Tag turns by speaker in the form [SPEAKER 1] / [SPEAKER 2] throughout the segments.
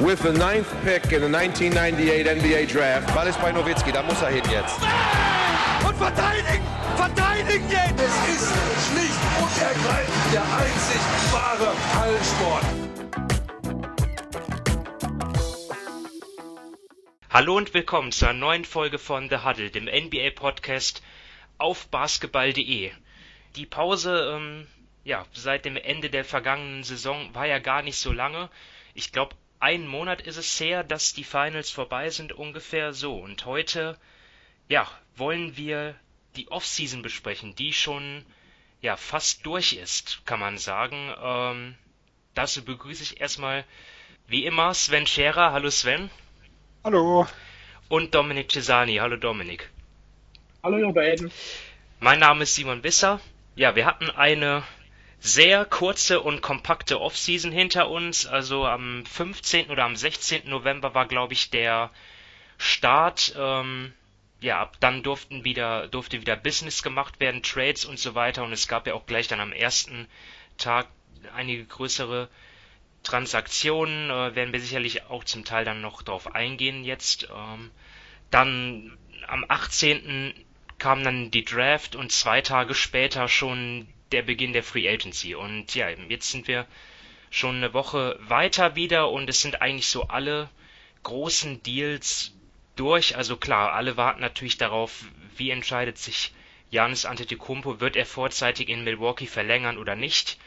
[SPEAKER 1] with the ninth pick in the 1998 NBA Draft.
[SPEAKER 2] Ball ist bei Nowitzki, da muss er hin jetzt.
[SPEAKER 3] Und verteidigen! Verteidigen jetzt!
[SPEAKER 4] Es ist schlicht und ergreifend der einzig wahre Hallensport.
[SPEAKER 5] Hallo und willkommen zu einer neuen Folge von The Huddle, dem NBA-Podcast auf basketball.de. Die Pause ähm, ja, seit dem Ende der vergangenen Saison war ja gar nicht so lange. Ich glaube, einen Monat ist es her, dass die Finals vorbei sind, ungefähr so. Und heute, ja, wollen wir die Offseason besprechen, die schon, ja, fast durch ist, kann man sagen. Ähm, dazu begrüße ich erstmal, wie immer, Sven Scherer. Hallo Sven.
[SPEAKER 6] Hallo.
[SPEAKER 5] Und Dominik Cesani. Hallo Dominik.
[SPEAKER 6] Hallo ihr beiden.
[SPEAKER 5] Mein Name ist Simon Bisser. Ja, wir hatten eine sehr kurze und kompakte Offseason hinter uns. Also am 15. oder am 16. November war, glaube ich, der Start. Ähm, ja, dann durften wieder, durfte wieder Business gemacht werden, Trades und so weiter. Und es gab ja auch gleich dann am ersten Tag einige größere Transaktionen. Äh, werden wir sicherlich auch zum Teil dann noch drauf eingehen jetzt. Ähm, dann am 18. kam dann die Draft und zwei Tage später schon der Beginn der Free Agency. Und ja, jetzt sind wir schon eine Woche weiter wieder und es sind eigentlich so alle großen Deals durch. Also klar, alle warten natürlich darauf, wie entscheidet sich Janis Antetokounmpo, wird er vorzeitig in Milwaukee verlängern oder nicht?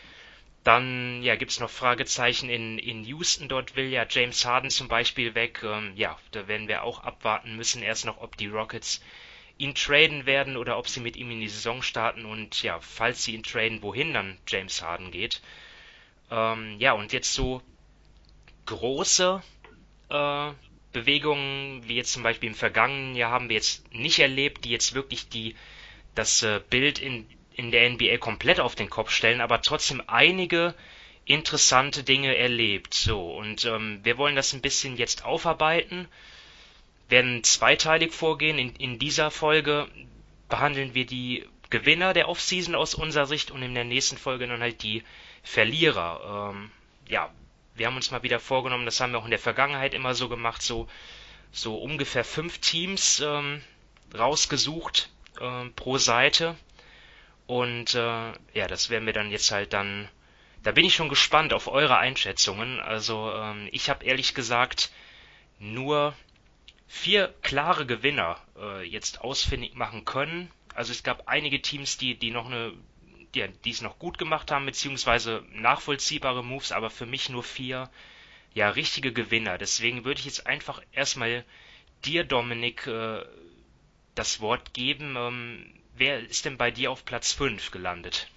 [SPEAKER 5] Dann ja, gibt es noch Fragezeichen in, in Houston. Dort will ja James Harden zum Beispiel weg. Ähm, ja, da werden wir auch abwarten müssen erst noch, ob die Rockets ihn traden werden oder ob sie mit ihm in die Saison starten und ja, falls sie ihn traden, wohin dann James Harden geht. Ähm, ja, und jetzt so große äh, Bewegungen, wie jetzt zum Beispiel im vergangenen Jahr haben wir jetzt nicht erlebt, die jetzt wirklich die das äh, Bild in, in der NBA komplett auf den Kopf stellen, aber trotzdem einige interessante Dinge erlebt. So, und ähm, wir wollen das ein bisschen jetzt aufarbeiten werden zweiteilig vorgehen. In, in dieser Folge behandeln wir die Gewinner der Offseason aus unserer Sicht und in der nächsten Folge dann halt die Verlierer. Ähm, ja, wir haben uns mal wieder vorgenommen, das haben wir auch in der Vergangenheit immer so gemacht, so, so ungefähr fünf Teams ähm, rausgesucht ähm, pro Seite. Und äh, ja, das werden wir dann jetzt halt dann. Da bin ich schon gespannt auf eure Einschätzungen. Also ähm, ich habe ehrlich gesagt nur vier klare Gewinner äh, jetzt ausfindig machen können. Also es gab einige Teams, die, die noch eine, die, die es noch gut gemacht haben, beziehungsweise nachvollziehbare Moves, aber für mich nur vier, ja, richtige Gewinner. Deswegen würde ich jetzt einfach erstmal dir, Dominik, äh, das Wort geben. Ähm, wer ist denn bei dir auf Platz 5 gelandet?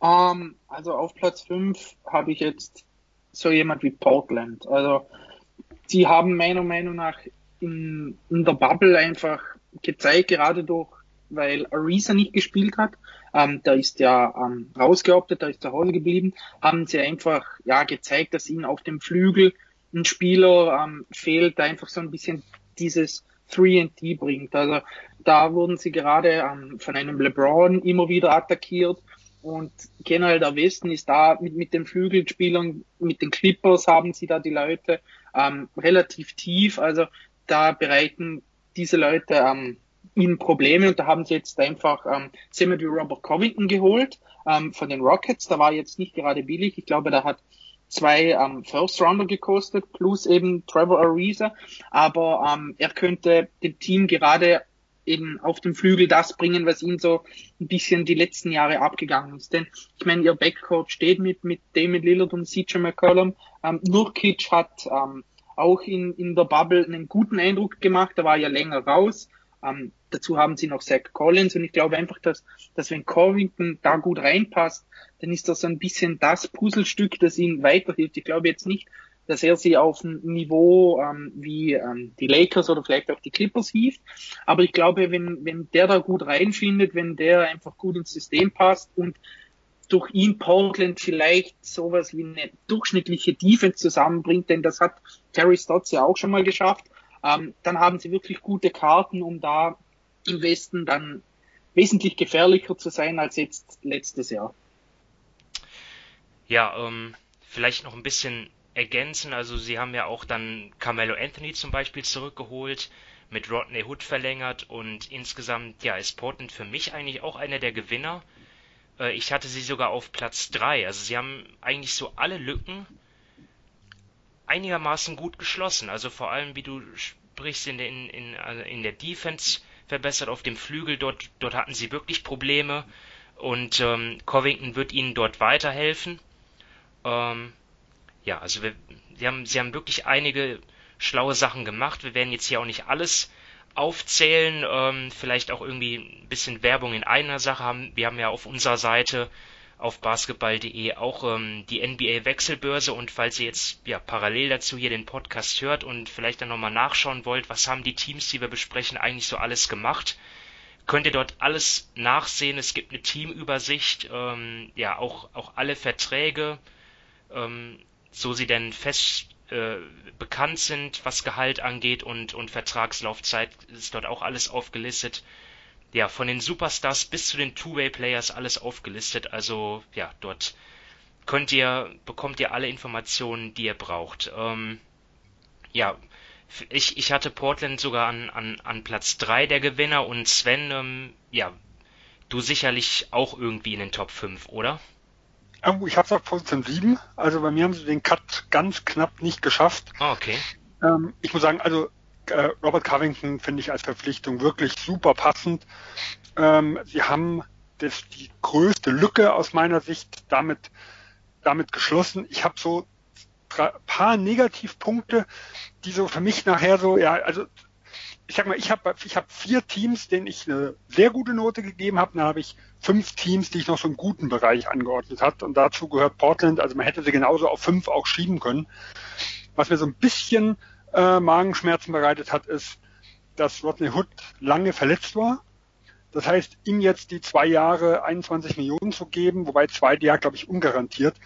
[SPEAKER 6] Um, ähm, also auf Platz 5 habe ich jetzt so jemand wie Portland. Also sie haben meiner Meinung nach in, in der Bubble einfach gezeigt, gerade durch, weil Ariza nicht gespielt hat, ähm, da ist ja ähm, rausgeoptet, da ist zu Hause geblieben, haben sie einfach ja gezeigt, dass ihnen auf dem Flügel ein Spieler ähm, fehlt, der einfach so ein bisschen dieses 3D bringt. Also da wurden sie gerade ähm, von einem LeBron immer wieder attackiert. Und generell der Westen ist da mit, mit den Flügelspielern, mit den Clippers haben sie da die Leute ähm, relativ tief. Also da bereiten diese Leute ähm, ihnen Probleme und da haben sie jetzt einfach ähm, Semi Robert Covington geholt ähm, von den Rockets. Da war jetzt nicht gerade billig. Ich glaube, da hat zwei ähm, First Rounder gekostet plus eben Trevor Ariza. Aber ähm, er könnte dem Team gerade eben auf dem Flügel das bringen, was ihm so ein bisschen die letzten Jahre abgegangen ist. Denn ich meine, ihr Backcourt steht mit, mit Damon Lillard und CJ McCollum. Ähm, Nurkic hat ähm, auch in, in der Bubble einen guten Eindruck gemacht, da war ja länger raus. Ähm, dazu haben sie noch Zach Collins und ich glaube einfach, dass, dass wenn Covington da gut reinpasst, dann ist das so ein bisschen das Puzzlestück, das ihm weiterhilft. Ich glaube jetzt nicht, dass er sie auf ein Niveau ähm, wie ähm, die Lakers oder vielleicht auch die Clippers hieft. Aber ich glaube, wenn, wenn der da gut reinfindet, wenn der einfach gut ins System passt und durch ihn Portland vielleicht sowas wie eine durchschnittliche Defense zusammenbringt, denn das hat Terry Stotts ja auch schon mal geschafft, ähm, dann haben sie wirklich gute Karten, um da im Westen dann wesentlich gefährlicher zu sein als jetzt letztes Jahr.
[SPEAKER 5] Ja, ähm, vielleicht noch ein bisschen ergänzen. Also sie haben ja auch dann Carmelo Anthony zum Beispiel zurückgeholt, mit Rodney Hood verlängert und insgesamt ja ist Portland für mich eigentlich auch einer der Gewinner. Äh, ich hatte sie sogar auf Platz 3. Also sie haben eigentlich so alle Lücken einigermaßen gut geschlossen. Also vor allem, wie du sprichst, in der, in, in, also in der Defense verbessert auf dem Flügel. Dort, dort hatten sie wirklich Probleme und ähm, Covington wird ihnen dort weiterhelfen. Ähm, ja, also wir, sie, haben, sie haben wirklich einige schlaue Sachen gemacht. Wir werden jetzt hier auch nicht alles aufzählen, ähm, vielleicht auch irgendwie ein bisschen Werbung in einer Sache haben. Wir haben ja auf unserer Seite auf basketball.de auch ähm, die NBA Wechselbörse und falls ihr jetzt ja parallel dazu hier den Podcast hört und vielleicht dann nochmal nachschauen wollt, was haben die Teams, die wir besprechen, eigentlich so alles gemacht, könnt ihr dort alles nachsehen. Es gibt eine Teamübersicht, ähm, ja auch auch alle Verträge, ähm, so sie denn fest äh, bekannt sind, was Gehalt angeht und und Vertragslaufzeit ist dort auch alles aufgelistet ja, von den Superstars bis zu den Two-Way-Players alles aufgelistet. Also ja, dort könnt ihr, bekommt ihr alle Informationen, die ihr braucht. Ähm, ja, ich, ich hatte Portland sogar an, an, an Platz 3 der Gewinner und Sven, ähm, ja, du sicherlich auch irgendwie in den Top 5, oder?
[SPEAKER 7] Ich habe es auf Position 7, also bei mir haben sie den Cut ganz knapp nicht geschafft.
[SPEAKER 5] Ah, okay.
[SPEAKER 7] Ähm, ich muss sagen, also äh, Robert Covington finde ich als Verpflichtung wirklich super passend. Ähm, sie haben das, die größte Lücke aus meiner Sicht damit, damit geschlossen. Ich habe so ein paar Negativpunkte, die so für mich nachher so, ja, also ich sag mal, ich habe ich hab vier Teams, denen ich eine sehr gute Note gegeben habe. Dann habe ich fünf Teams, die ich noch so im guten Bereich angeordnet hat. Und dazu gehört Portland. Also man hätte sie genauso auf fünf auch schieben können. Was mir so ein bisschen äh, Magenschmerzen bereitet hat, ist, dass Rodney Hood lange verletzt war. Das heißt, ihm jetzt die zwei Jahre 21 Millionen zu geben, wobei zwei Jahre, glaube ich, ungarantiert,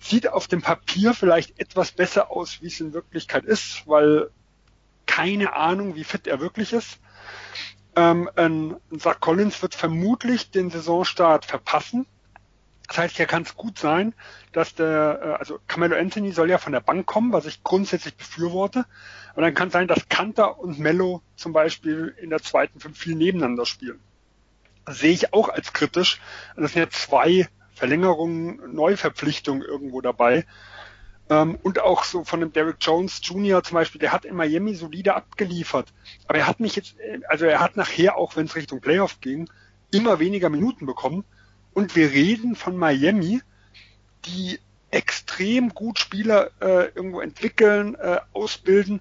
[SPEAKER 7] sieht auf dem Papier vielleicht etwas besser aus, wie es in Wirklichkeit ist, weil keine Ahnung, wie fit er wirklich ist. Ähm, ein Zach Collins wird vermutlich den Saisonstart verpassen. Das heißt, hier kann es gut sein, dass der, äh, also Camelo Anthony soll ja von der Bank kommen, was ich grundsätzlich befürworte. Und dann kann es sein, dass Kanter und Mello zum Beispiel in der zweiten fünf viel nebeneinander spielen. Das sehe ich auch als kritisch. Das sind ja zwei Verlängerungen, Neuverpflichtungen irgendwo dabei. Ähm, und auch so von dem Derek Jones Jr. zum Beispiel, der hat in Miami solide abgeliefert. Aber er hat mich jetzt, äh, also er hat nachher, auch wenn es Richtung Playoff ging, immer weniger Minuten bekommen. Und wir reden von Miami, die extrem gut Spieler äh, irgendwo entwickeln, äh, ausbilden.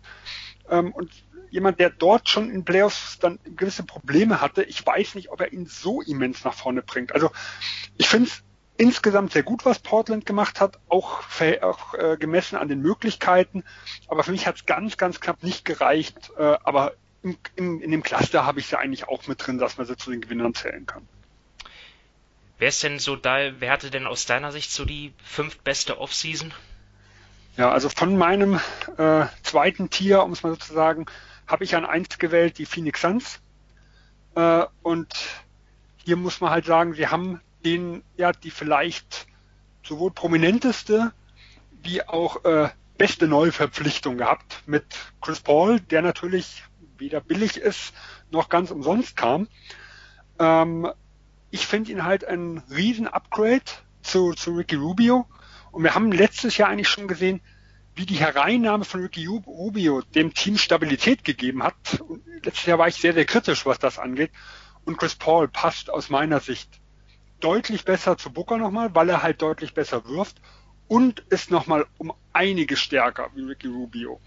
[SPEAKER 7] Ähm, und jemand, der dort schon in Playoffs dann gewisse Probleme hatte, ich weiß nicht, ob er ihn so immens nach vorne bringt. Also ich finde es insgesamt sehr gut, was Portland gemacht hat, auch, auch äh, gemessen an den Möglichkeiten. Aber für mich hat es ganz, ganz knapp nicht gereicht. Äh, aber im, im, in dem Cluster habe ich sie eigentlich auch mit drin, dass man sie zu den Gewinnern zählen kann.
[SPEAKER 5] Wer ist denn so da, wer hatte denn aus deiner Sicht so die fünftbeste Offseason?
[SPEAKER 7] Ja, also von meinem äh, zweiten Tier, um es mal so zu sagen, habe ich an eins gewählt, die Phoenix Suns. Äh, und hier muss man halt sagen, sie haben den, ja, die vielleicht sowohl prominenteste wie auch äh, beste Neuverpflichtung gehabt mit Chris Paul, der natürlich weder billig ist noch ganz umsonst kam. Ähm, ich finde ihn halt ein riesen Upgrade zu, zu Ricky Rubio. Und wir haben letztes Jahr eigentlich schon gesehen, wie die Hereinnahme von Ricky Rubio dem Team Stabilität gegeben hat. Und letztes Jahr war ich sehr, sehr kritisch, was das angeht. Und Chris Paul passt aus meiner Sicht deutlich besser zu Booker nochmal, weil er halt deutlich besser wirft und ist nochmal um einige stärker wie Ricky Rubio.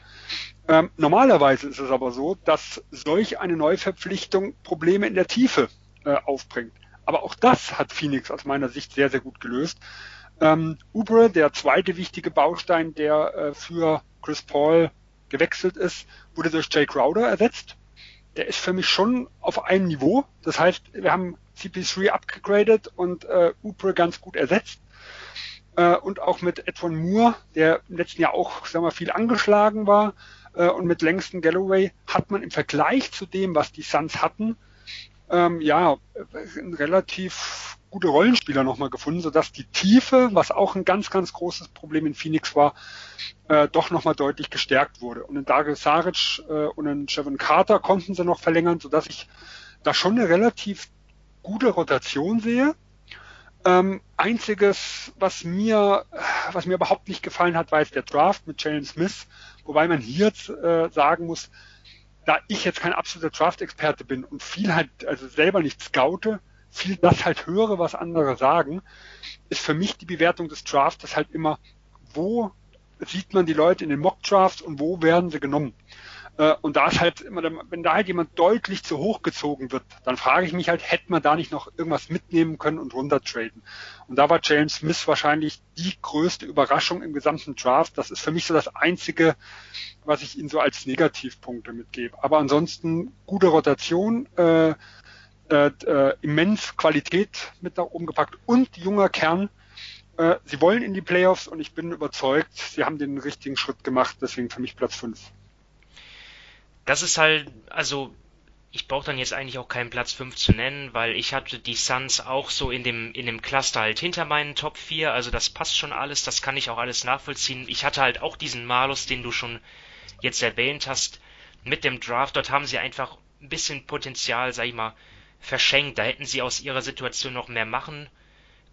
[SPEAKER 7] Ähm, normalerweise ist es aber so, dass solch eine Neuverpflichtung Probleme in der Tiefe äh, aufbringt. Aber auch das hat Phoenix aus meiner Sicht sehr, sehr gut gelöst. Ähm, Ubre, der zweite wichtige Baustein, der äh, für Chris Paul gewechselt ist, wurde durch Jay Crowder ersetzt. Der ist für mich schon auf einem Niveau. Das heißt, wir haben CP3 abgegradet und äh, Ubre ganz gut ersetzt. Äh, und auch mit Edwin Moore, der im letzten Jahr auch sagen wir, viel angeschlagen war, äh, und mit Langston Galloway hat man im Vergleich zu dem, was die Suns hatten, ähm, ja, ein relativ gute Rollenspieler nochmal gefunden, sodass die Tiefe, was auch ein ganz, ganz großes Problem in Phoenix war, äh, doch nochmal deutlich gestärkt wurde. Und in Dario Saric äh, und in Chevin Carter konnten sie noch verlängern, sodass ich da schon eine relativ gute Rotation sehe. Ähm, einziges, was mir, was mir überhaupt nicht gefallen hat, war jetzt der Draft mit Jalen Smith, wobei man hier äh, sagen muss, da ich jetzt kein absoluter Draft-Experte bin und viel halt, also selber nicht scoute, viel das halt höre, was andere sagen, ist für mich die Bewertung des Drafts halt immer, wo sieht man die Leute in den Mock-Drafts und wo werden sie genommen. Äh, und da ist halt immer, wenn da halt jemand deutlich zu hoch gezogen wird, dann frage ich mich halt, hätte man da nicht noch irgendwas mitnehmen können und runtertraden? Und da war James Smith wahrscheinlich die größte Überraschung im gesamten Draft. Das ist für mich so das einzige, was ich Ihnen so als Negativpunkte mitgebe. Aber ansonsten gute Rotation, äh, äh, äh, immens Qualität mit nach oben gepackt und junger Kern. Äh, sie wollen in die Playoffs und ich bin überzeugt, sie haben den richtigen Schritt gemacht, deswegen für mich Platz 5
[SPEAKER 5] das ist halt, also ich brauche dann jetzt eigentlich auch keinen Platz 5 zu nennen, weil ich hatte die Suns auch so in dem, in dem Cluster halt hinter meinen Top 4, also das passt schon alles, das kann ich auch alles nachvollziehen. Ich hatte halt auch diesen Malus, den du schon jetzt erwähnt hast, mit dem Draft, dort haben sie einfach ein bisschen Potenzial, sag ich mal, verschenkt. Da hätten sie aus ihrer Situation noch mehr machen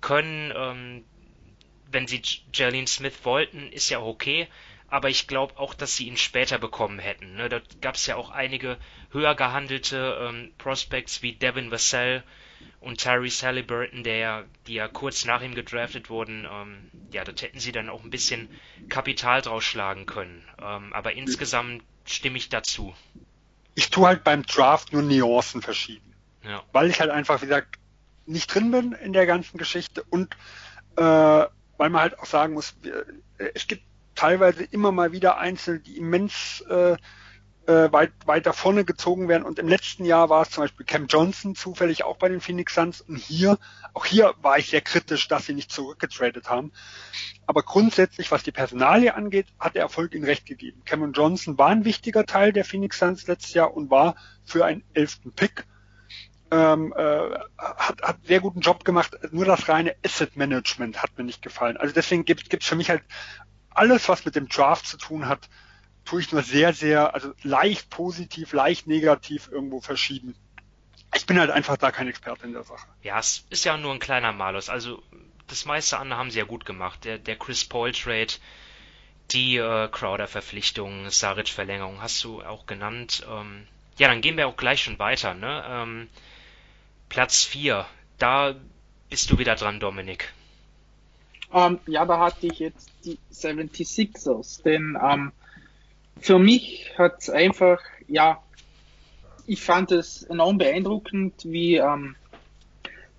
[SPEAKER 5] können. Ähm, wenn sie Jalen Smith wollten, ist ja auch okay aber ich glaube auch, dass sie ihn später bekommen hätten. Ne? Da gab es ja auch einige höher gehandelte ähm, Prospects wie Devin Vassell und Terry Halliburton, der, die ja kurz nach ihm gedraftet wurden. Ähm, ja, dort hätten sie dann auch ein bisschen Kapital draus schlagen können. Ähm, aber insgesamt stimme ich dazu.
[SPEAKER 7] Ich tue halt beim Draft nur Nuancen verschieden. Ja. Weil ich halt einfach, wie gesagt, nicht drin bin in der ganzen Geschichte und äh, weil man halt auch sagen muss, es gibt teilweise immer mal wieder Einzelne, die immens äh, äh, weit, weiter vorne gezogen werden. Und im letzten Jahr war es zum Beispiel Cam Johnson zufällig auch bei den Phoenix Suns. Und hier, auch hier war ich sehr kritisch, dass sie nicht zurückgetradet haben. Aber grundsätzlich, was die Personalie angeht, hat der Erfolg ihnen recht gegeben. Cameron Johnson war ein wichtiger Teil der Phoenix Suns letztes Jahr und war für einen elften Pick ähm, äh, hat, hat sehr guten Job gemacht. Nur das reine Asset Management hat mir nicht gefallen. Also deswegen gibt es für mich halt alles, was mit dem Draft zu tun hat, tue ich nur sehr, sehr, also leicht positiv, leicht negativ irgendwo verschieben. Ich bin halt einfach da kein Experte in der Sache.
[SPEAKER 5] Ja, es ist ja nur ein kleiner Malus. Also das meiste andere haben sie ja gut gemacht. Der, der Chris Paul Trade, die äh, Crowder Verpflichtung, Saric Verlängerung hast du auch genannt. Ähm, ja, dann gehen wir auch gleich schon weiter. Ne? Ähm, Platz 4, da bist du wieder dran, Dominik.
[SPEAKER 6] Ähm, ja, da hatte ich jetzt die 76ers, denn ähm, für mich hat es einfach, ja, ich fand es enorm beeindruckend, wie ähm,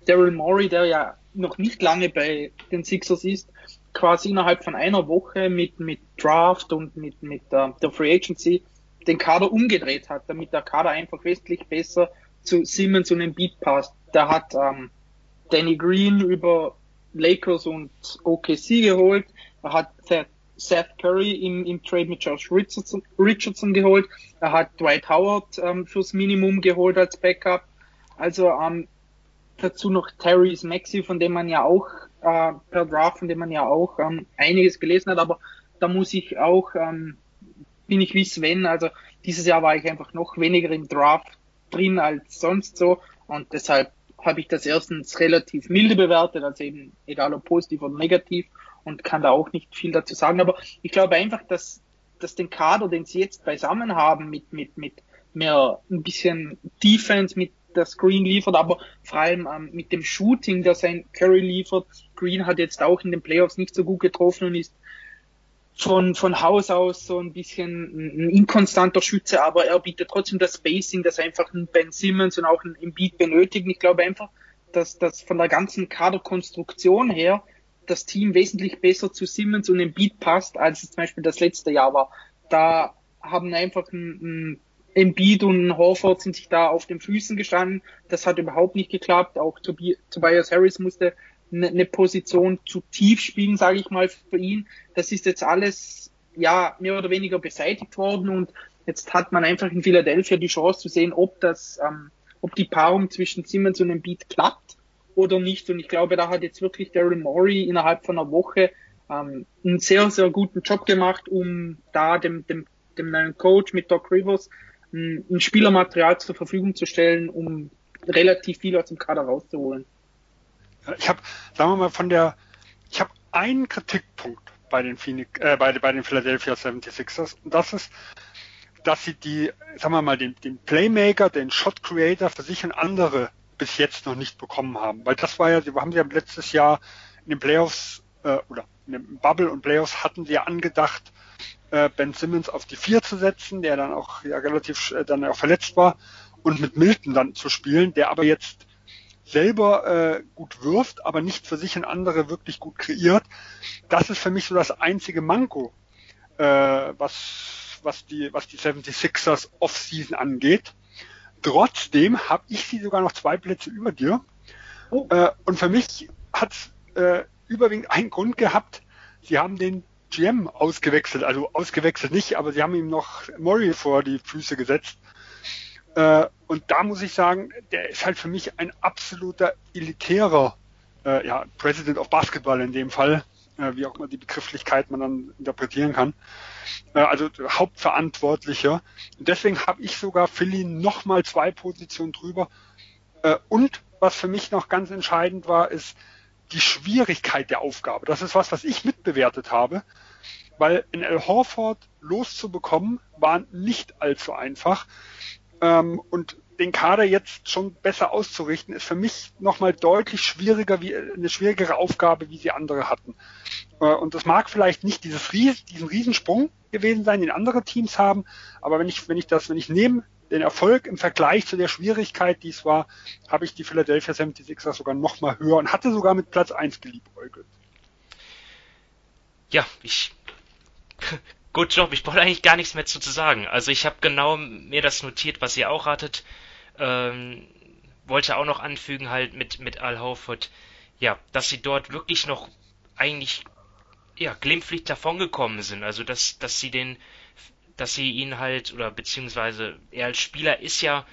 [SPEAKER 6] Daryl Morey, der ja noch nicht lange bei den Sixers ist, quasi innerhalb von einer Woche mit, mit Draft und mit, mit äh, der Free Agency den Kader umgedreht hat, damit der Kader einfach wesentlich besser zu Simmons und Embiid passt. Da hat ähm, Danny Green über Lakers und OKC geholt. Er hat Seth Curry im, im Trade mit Josh Richardson, Richardson geholt. Er hat Dwight Howard ähm, fürs Minimum geholt als Backup. Also ähm, dazu noch Terry's Maxi, von dem man ja auch äh, per Draft, von dem man ja auch ähm, einiges gelesen hat. Aber da muss ich auch, ähm, bin ich wie Sven, also dieses Jahr war ich einfach noch weniger im Draft drin als sonst so und deshalb habe ich das erstens relativ milde bewertet, also eben egal ob positiv oder negativ und kann da auch nicht viel dazu sagen. Aber ich glaube einfach, dass, dass den Kader, den sie jetzt beisammen haben, mit, mit, mit mehr ein bisschen Defense, mit der Screen liefert, aber vor allem ähm, mit dem Shooting, das sein Curry liefert. Green hat jetzt auch in den Playoffs nicht so gut getroffen und ist von, von Haus aus so ein bisschen ein inkonstanter Schütze, aber er bietet trotzdem das Spacing, das einfach ein Ben Simmons und auch ein Embiid benötigen. Ich glaube einfach, dass das von der ganzen Kaderkonstruktion her das Team wesentlich besser zu Simmons und Embiid passt, als es zum Beispiel das letzte Jahr war. Da haben einfach ein, ein Embiid und ein Horford sind sich da auf den Füßen gestanden. Das hat überhaupt nicht geklappt. Auch Tobias Harris musste eine ne Position zu tief spielen, sage ich mal, für ihn. Das ist jetzt alles ja mehr oder weniger beseitigt worden und jetzt hat man einfach in Philadelphia die Chance zu sehen, ob das, ähm, ob die Paarung zwischen Simmons und Embiid klappt oder nicht. Und ich glaube, da hat jetzt wirklich Daryl Morey innerhalb von einer Woche ähm, einen sehr, sehr guten Job gemacht, um da dem, dem, dem neuen Coach mit Doc Rivers ein, ein Spielermaterial zur Verfügung zu stellen, um relativ viel aus dem Kader rauszuholen.
[SPEAKER 7] Ich habe, sagen wir mal, von der, ich habe einen Kritikpunkt bei den Phoenix, äh, bei, bei den Philadelphia 76ers und das ist, dass sie die, sagen wir mal, den, den Playmaker, den Shot Creator für sich und andere bis jetzt noch nicht bekommen haben. Weil das war ja, sie haben sie ja letztes Jahr in den Playoffs äh, oder in den Bubble und Playoffs hatten sie ja angedacht, äh, Ben Simmons auf die vier zu setzen, der dann auch ja relativ äh, dann auch verletzt war und mit Milton dann zu spielen, der aber jetzt selber äh, gut wirft, aber nicht für sich und andere wirklich gut kreiert. Das ist für mich so das einzige Manko, äh, was, was, die, was die 76ers Offseason angeht. Trotzdem habe ich sie sogar noch zwei Plätze über dir. Oh. Äh, und für mich hat äh, überwiegend einen Grund gehabt. Sie haben den GM ausgewechselt, also ausgewechselt nicht, aber sie haben ihm noch Murray vor die Füße gesetzt. Äh, und da muss ich sagen, der ist halt für mich ein absoluter elitärer äh, ja, President of Basketball in dem Fall, äh, wie auch immer die Begrifflichkeit man dann interpretieren kann. Äh, also Hauptverantwortlicher. Und deswegen habe ich sogar Philly nochmal zwei Positionen drüber. Äh, und was für mich noch ganz entscheidend war, ist die Schwierigkeit der Aufgabe. Das ist was, was ich mitbewertet habe, weil in El Horford loszubekommen war nicht allzu einfach. Ähm, und den Kader jetzt schon besser auszurichten, ist für mich nochmal deutlich schwieriger, wie eine schwierigere Aufgabe, wie sie andere hatten. Äh, und das mag vielleicht nicht dieses Ries, diesen Riesensprung gewesen sein, den andere Teams haben, aber wenn ich, wenn ich das, wenn ich nehme den Erfolg im Vergleich zu der Schwierigkeit, die es war, habe ich die Philadelphia 76ers sogar nochmal höher und hatte sogar mit Platz 1 geliebäugelt.
[SPEAKER 5] Ja, ich Gut Job, ich brauche eigentlich gar nichts mehr zu, zu sagen. Also ich habe genau mir das notiert, was ihr auch hattet. Ähm, wollte auch noch anfügen halt mit, mit Al Horford, ja, dass sie dort wirklich noch eigentlich ja, glimpflich davongekommen sind. Also dass, dass sie den, dass sie ihn halt, oder beziehungsweise er als Spieler ist ja,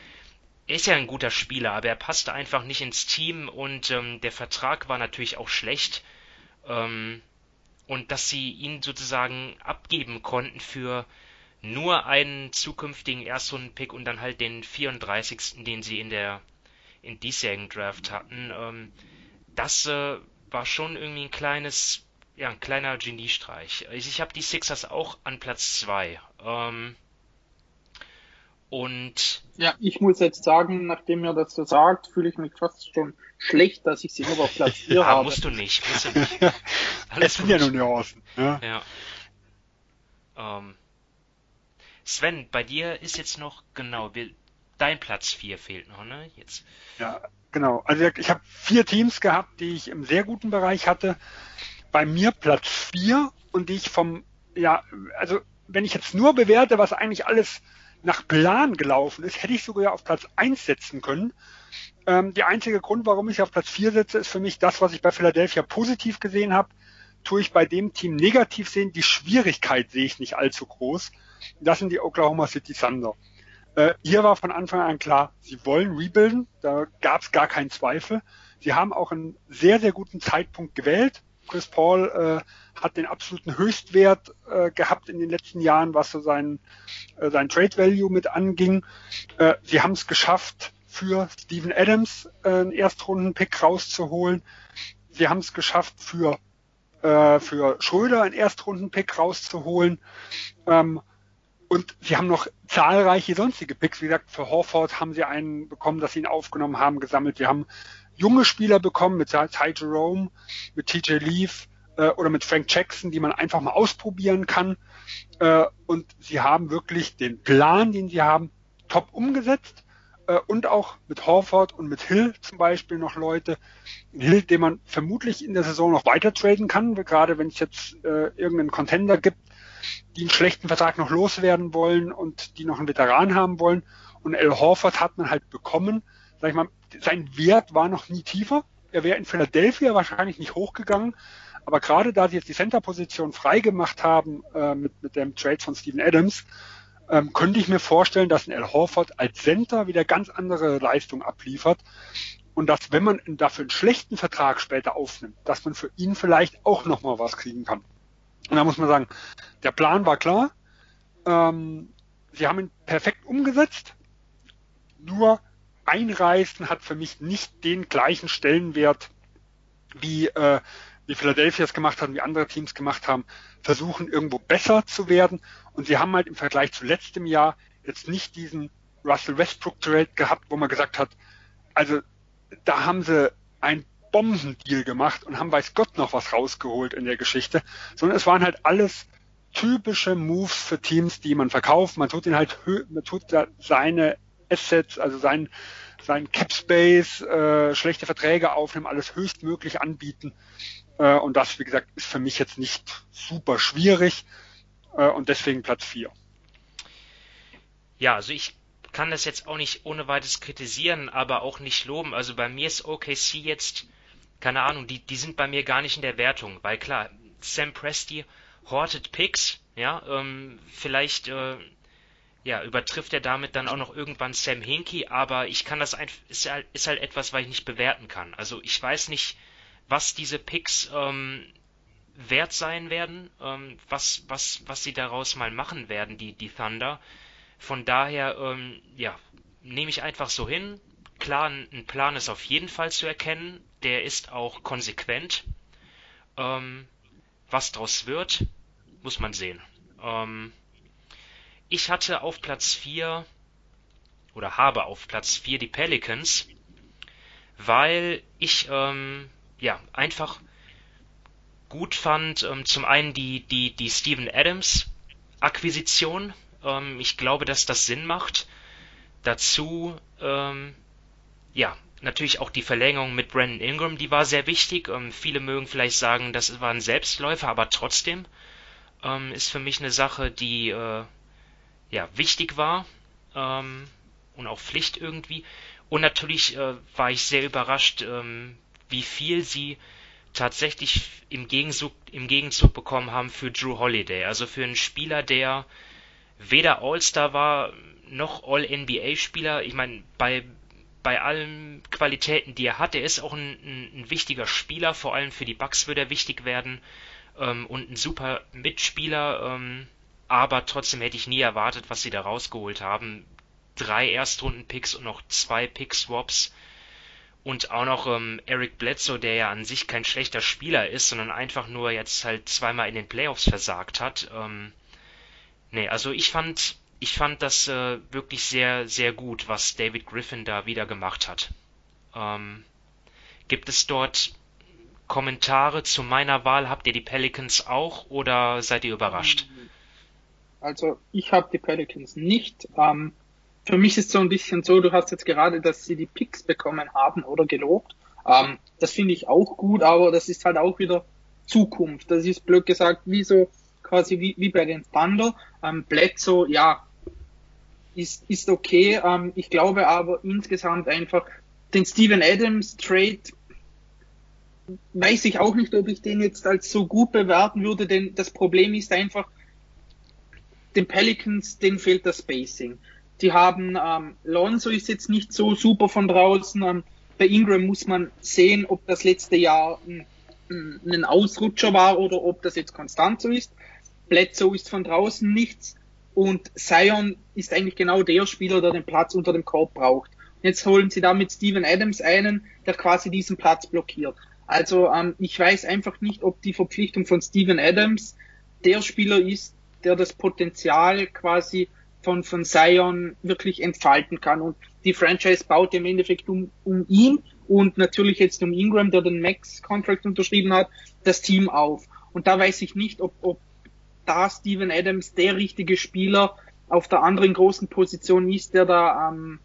[SPEAKER 5] er ist ja ein guter Spieler, aber er passte einfach nicht ins Team und ähm, der Vertrag war natürlich auch schlecht. Ähm, und dass sie ihn sozusagen abgeben konnten für nur einen zukünftigen Erstrunden-Pick und dann halt den 34. den sie in der in diesjährigen Draft hatten. Ähm, das äh, war schon irgendwie ein kleines, ja, ein kleiner Geniestreich. Ich, ich habe die Sixers auch an Platz 2. Ähm, und
[SPEAKER 6] ja, ich muss jetzt sagen, nachdem ihr das so sagt, fühle ich mich fast schon schlecht, dass ich sie nur auf Platz 4 ja, habe.
[SPEAKER 5] musst du nicht, musst du nicht.
[SPEAKER 7] Alles sind ja nur Nuancen. Ja.
[SPEAKER 5] ja. Ähm, Sven, bei dir ist jetzt noch, genau, dein Platz 4 fehlt noch, ne? Jetzt.
[SPEAKER 7] Ja, genau. Also ich habe vier Teams gehabt, die ich im sehr guten Bereich hatte. Bei mir Platz 4 und die ich vom, ja, also wenn ich jetzt nur bewerte, was eigentlich alles nach Plan gelaufen ist, hätte ich sogar auf Platz 1 setzen können. Ähm, der einzige Grund, warum ich auf Platz 4 setze, ist für mich das, was ich bei Philadelphia positiv gesehen habe, tue ich bei dem Team negativ sehen. Die Schwierigkeit sehe ich nicht allzu groß. Das sind die Oklahoma City Thunder. Äh, hier war von Anfang an klar, sie wollen rebuilden, da gab es gar keinen Zweifel. Sie haben auch einen sehr, sehr guten Zeitpunkt gewählt. Chris Paul äh, hat den absoluten Höchstwert äh, gehabt in den letzten Jahren, was so sein, äh, sein Trade Value mit anging. Äh, sie haben es geschafft, für Steven Adams äh, einen Erstrunden-Pick rauszuholen. Sie haben es geschafft, für, äh, für Schröder einen Erstrunden-Pick rauszuholen. Ähm, und sie haben noch zahlreiche sonstige Picks. Wie gesagt, für Horford haben sie einen bekommen, dass sie ihn aufgenommen haben, gesammelt. Sie haben junge Spieler bekommen mit Ty Jerome, mit TJ Leaf äh, oder mit Frank Jackson, die man einfach mal ausprobieren kann. Äh, und sie haben wirklich den Plan, den sie haben, top umgesetzt äh, und auch mit Horford und mit Hill zum Beispiel noch Leute. Hill, den man vermutlich in der Saison noch weiter traden kann, gerade wenn es jetzt äh, irgendeinen Contender gibt, die einen schlechten Vertrag noch loswerden wollen und die noch einen Veteran haben wollen. Und El Horford hat man halt bekommen, sag ich mal, sein Wert war noch nie tiefer. Er wäre in Philadelphia wahrscheinlich nicht hochgegangen. Aber gerade da sie jetzt die Center-Position freigemacht haben äh, mit, mit dem Trade von Steven Adams, ähm, könnte ich mir vorstellen, dass ein Al Horford als Center wieder ganz andere Leistung abliefert. und dass, wenn man dafür einen schlechten Vertrag später aufnimmt, dass man für ihn vielleicht auch nochmal was kriegen kann. Und da muss man sagen, der Plan war klar. Ähm, sie haben ihn perfekt umgesetzt. Nur einreißen hat für mich nicht den gleichen Stellenwert, wie, äh, wie Philadelphia es gemacht hat, wie andere Teams gemacht haben, versuchen irgendwo besser zu werden. Und sie haben halt im Vergleich zu letztem Jahr jetzt nicht diesen Russell Westbrook Trade gehabt, wo man gesagt hat, also da haben sie ein Bombendeal gemacht und haben weiß Gott noch was rausgeholt in der Geschichte, sondern es waren halt alles typische Moves für Teams, die man verkauft. Man tut ihn halt, man tut seine Assets, also sein, sein Cap Space, äh, schlechte Verträge aufnehmen, alles höchstmöglich anbieten. Äh, und das, wie gesagt, ist für mich jetzt nicht super schwierig äh, und deswegen Platz 4.
[SPEAKER 5] Ja, also ich kann das jetzt auch nicht ohne weiteres kritisieren, aber auch nicht loben. Also bei mir ist OKC jetzt, keine Ahnung, die, die sind bei mir gar nicht in der Wertung, weil klar, Sam Presti hortet Picks, ja, ähm, vielleicht äh, ja, übertrifft er damit dann auch noch irgendwann Sam Hinkie, aber ich kann das einfach, ist halt, ist halt etwas, was ich nicht bewerten kann. Also ich weiß nicht, was diese Picks ähm, wert sein werden, ähm, was, was, was sie daraus mal machen werden, die, die Thunder. Von daher, ähm, ja, nehme ich einfach so hin. Klar, ein Plan ist auf jeden Fall zu erkennen. Der ist auch konsequent. Ähm, was draus wird, muss man sehen. Ähm, ich hatte auf Platz 4 oder habe auf Platz 4 die Pelicans, weil ich ähm, ja einfach gut fand, ähm, zum einen die, die, die Steven Adams Akquisition, ähm, ich glaube, dass das Sinn macht. Dazu, ähm, ja, natürlich auch die Verlängerung mit Brandon Ingram, die war sehr wichtig. Ähm, viele mögen vielleicht sagen, das war ein Selbstläufer, aber trotzdem ähm, ist für mich eine Sache, die äh, ja wichtig war ähm, und auch Pflicht irgendwie. Und natürlich äh, war ich sehr überrascht, ähm, wie viel sie tatsächlich im Gegenzug, im Gegenzug bekommen haben für Drew Holiday. Also für einen Spieler, der weder All-Star war noch All-NBA-Spieler. Ich meine, bei, bei allen Qualitäten, die er hat, er ist auch ein, ein, ein wichtiger Spieler, vor allem für die Bucks würde er wichtig werden ähm, und ein super Mitspieler, ähm, aber trotzdem hätte ich nie erwartet, was sie da rausgeholt haben. Drei Erstrunden-Picks und noch zwei Pick-Swaps und auch noch ähm, Eric Bledsoe, der ja an sich kein schlechter Spieler ist, sondern einfach nur jetzt halt zweimal in den Playoffs versagt hat. Ähm, Nee, also ich fand, ich fand das äh, wirklich sehr, sehr gut, was David Griffin da wieder gemacht hat. Ähm, gibt es dort Kommentare zu meiner Wahl? Habt ihr die Pelicans auch oder seid ihr überrascht?
[SPEAKER 6] Also ich habe die Pelicans nicht. Ähm, für mich ist es so ein bisschen so, du hast jetzt gerade, dass sie die Picks bekommen haben oder gelobt. Ähm, das finde ich auch gut, aber das ist halt auch wieder Zukunft. Das ist blöd gesagt, wie so quasi wie, wie bei den Thunder. Ähm, Bledsoe, ja, ist, ist okay. Ähm, ich glaube aber insgesamt einfach den Steven Adams Trade weiß ich auch nicht, ob ich den jetzt als so gut bewerten würde, denn das Problem ist einfach, den Pelicans, denen fehlt das Spacing. Die haben, ähm, Lonzo ist jetzt nicht so super von draußen. Ähm, bei Ingram muss man sehen, ob das letzte Jahr ein, ein Ausrutscher war oder ob das jetzt konstant so ist. Bledsoe ist von draußen nichts und Zion ist eigentlich genau der Spieler, der den Platz unter dem Korb braucht. Und jetzt holen sie damit Steven Adams einen, der quasi diesen Platz blockiert. Also ähm, ich weiß einfach nicht, ob die Verpflichtung von Steven Adams der Spieler ist, der das Potenzial quasi von, von Zion wirklich entfalten kann. Und die Franchise baut im Endeffekt um, um ihn und natürlich jetzt um Ingram, der den Max-Contract unterschrieben hat, das Team auf. Und da weiß ich nicht, ob, ob da Steven Adams der richtige Spieler auf der anderen großen Position ist, der da ähm,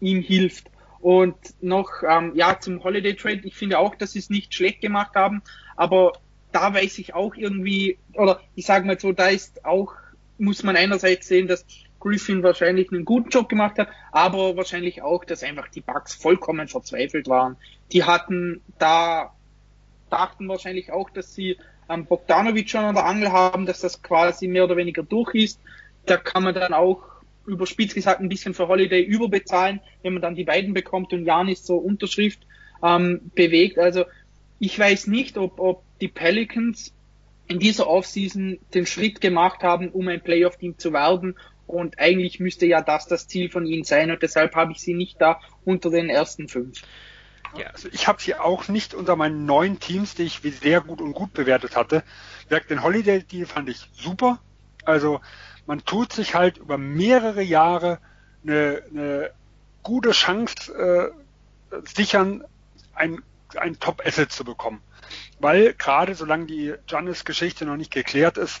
[SPEAKER 6] ihm hilft. Und noch ähm, ja zum Holiday Trade, ich finde auch, dass sie es nicht schlecht gemacht haben, aber da weiß ich auch irgendwie, oder ich sage mal so, da ist auch, muss man einerseits sehen, dass Griffin wahrscheinlich einen guten Job gemacht hat, aber wahrscheinlich auch, dass einfach die Bugs vollkommen verzweifelt waren. Die hatten da, dachten wahrscheinlich auch, dass sie ähm, Bogdanovic schon an der Angel haben, dass das quasi mehr oder weniger durch ist. Da kann man dann auch überspitzt gesagt ein bisschen für Holiday überbezahlen, wenn man dann die beiden bekommt und Janis zur Unterschrift ähm, bewegt. Also ich weiß nicht, ob, ob die Pelicans in dieser Offseason den Schritt gemacht haben, um ein Playoff-Team zu werden. Und eigentlich müsste ja das das Ziel von ihnen sein. Und deshalb habe ich sie nicht da unter den ersten fünf.
[SPEAKER 7] Ja, also ich habe sie auch nicht unter meinen neuen Teams, die ich sehr gut und gut bewertet hatte. Den Holiday Deal fand ich super. Also man tut sich halt über mehrere Jahre eine, eine gute Chance äh, sichern, ein, ein Top-Asset zu bekommen. Weil gerade solange die Giannis-Geschichte noch nicht geklärt ist,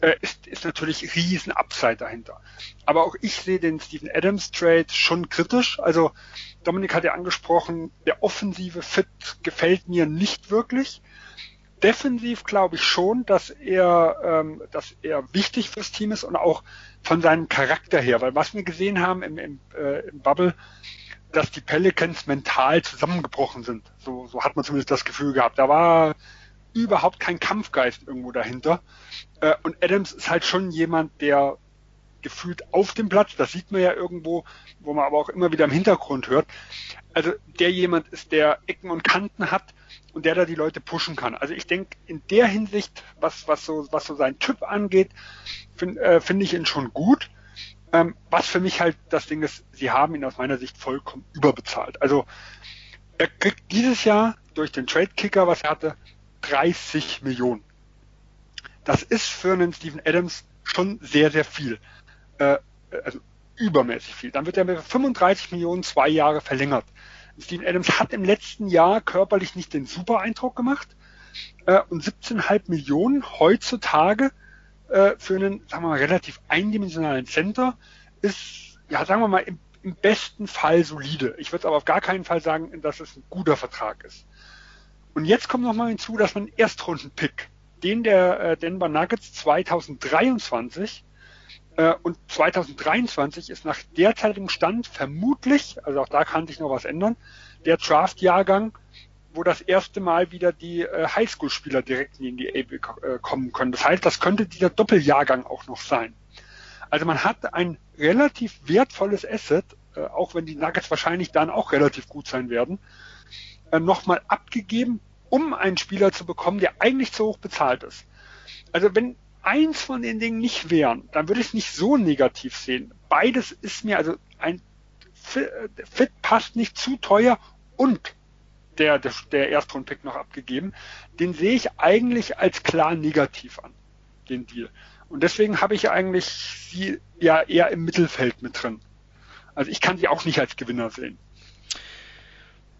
[SPEAKER 7] äh, ist, ist natürlich riesen Upside dahinter. Aber auch ich sehe den Steven Adams Trade schon kritisch. Also Dominik hat ja angesprochen, der offensive Fit gefällt mir nicht wirklich. Defensiv glaube ich schon, dass er, ähm, dass er wichtig fürs Team ist und auch von seinem Charakter her, weil was wir gesehen haben im, im, äh, im Bubble, dass die Pelicans mental zusammengebrochen sind. So, so hat man zumindest das Gefühl gehabt. Da war überhaupt kein Kampfgeist irgendwo dahinter. Äh, und Adams ist halt schon jemand, der gefühlt auf dem Platz, das sieht man ja irgendwo, wo man aber auch immer wieder im Hintergrund hört. Also der jemand ist, der Ecken und Kanten hat und der da die Leute pushen kann. Also ich denke, in der Hinsicht, was, was so, was so sein Typ angeht, finde äh, find ich ihn schon gut. Ähm, was für mich halt das Ding ist, sie haben ihn aus meiner Sicht vollkommen überbezahlt. Also er kriegt dieses Jahr durch den Trade Kicker, was er hatte, 30 Millionen. Das ist für einen Steven Adams schon sehr, sehr viel. Äh, also übermäßig viel. Dann wird er mit 35 Millionen zwei Jahre verlängert. Steven Adams hat im letzten Jahr körperlich nicht den super Eindruck gemacht. Äh, und 17,5 Millionen heutzutage äh, für einen, sagen wir mal, relativ eindimensionalen Center ist, ja, sagen wir mal, im, im besten Fall solide. Ich würde aber auf gar keinen Fall sagen, dass es ein guter Vertrag ist. Und jetzt kommt noch mal hinzu, dass man einen Erstrunden-Pick, den der äh, Denver Nuggets 2023 äh, und 2023 ist nach derzeitigem Stand vermutlich, also auch da kann sich noch was ändern, der Draft-Jahrgang, wo das erste Mal wieder die äh, Highschool-Spieler direkt in die NBA äh, kommen können. Das heißt, das könnte dieser Doppeljahrgang auch noch sein. Also man hat ein relativ wertvolles Asset, äh, auch wenn die Nuggets wahrscheinlich dann auch relativ gut sein werden, äh, nochmal abgegeben, um einen Spieler zu bekommen, der eigentlich zu hoch bezahlt ist. Also wenn eins von den Dingen nicht wären, dann würde ich es nicht so negativ sehen. Beides ist mir, also ein Fit passt nicht zu teuer und der, der, der Erstrundpick noch abgegeben. Den sehe ich eigentlich als klar negativ an, den Deal. Und deswegen habe ich eigentlich sie ja eher im Mittelfeld mit drin. Also ich kann sie auch nicht als Gewinner sehen.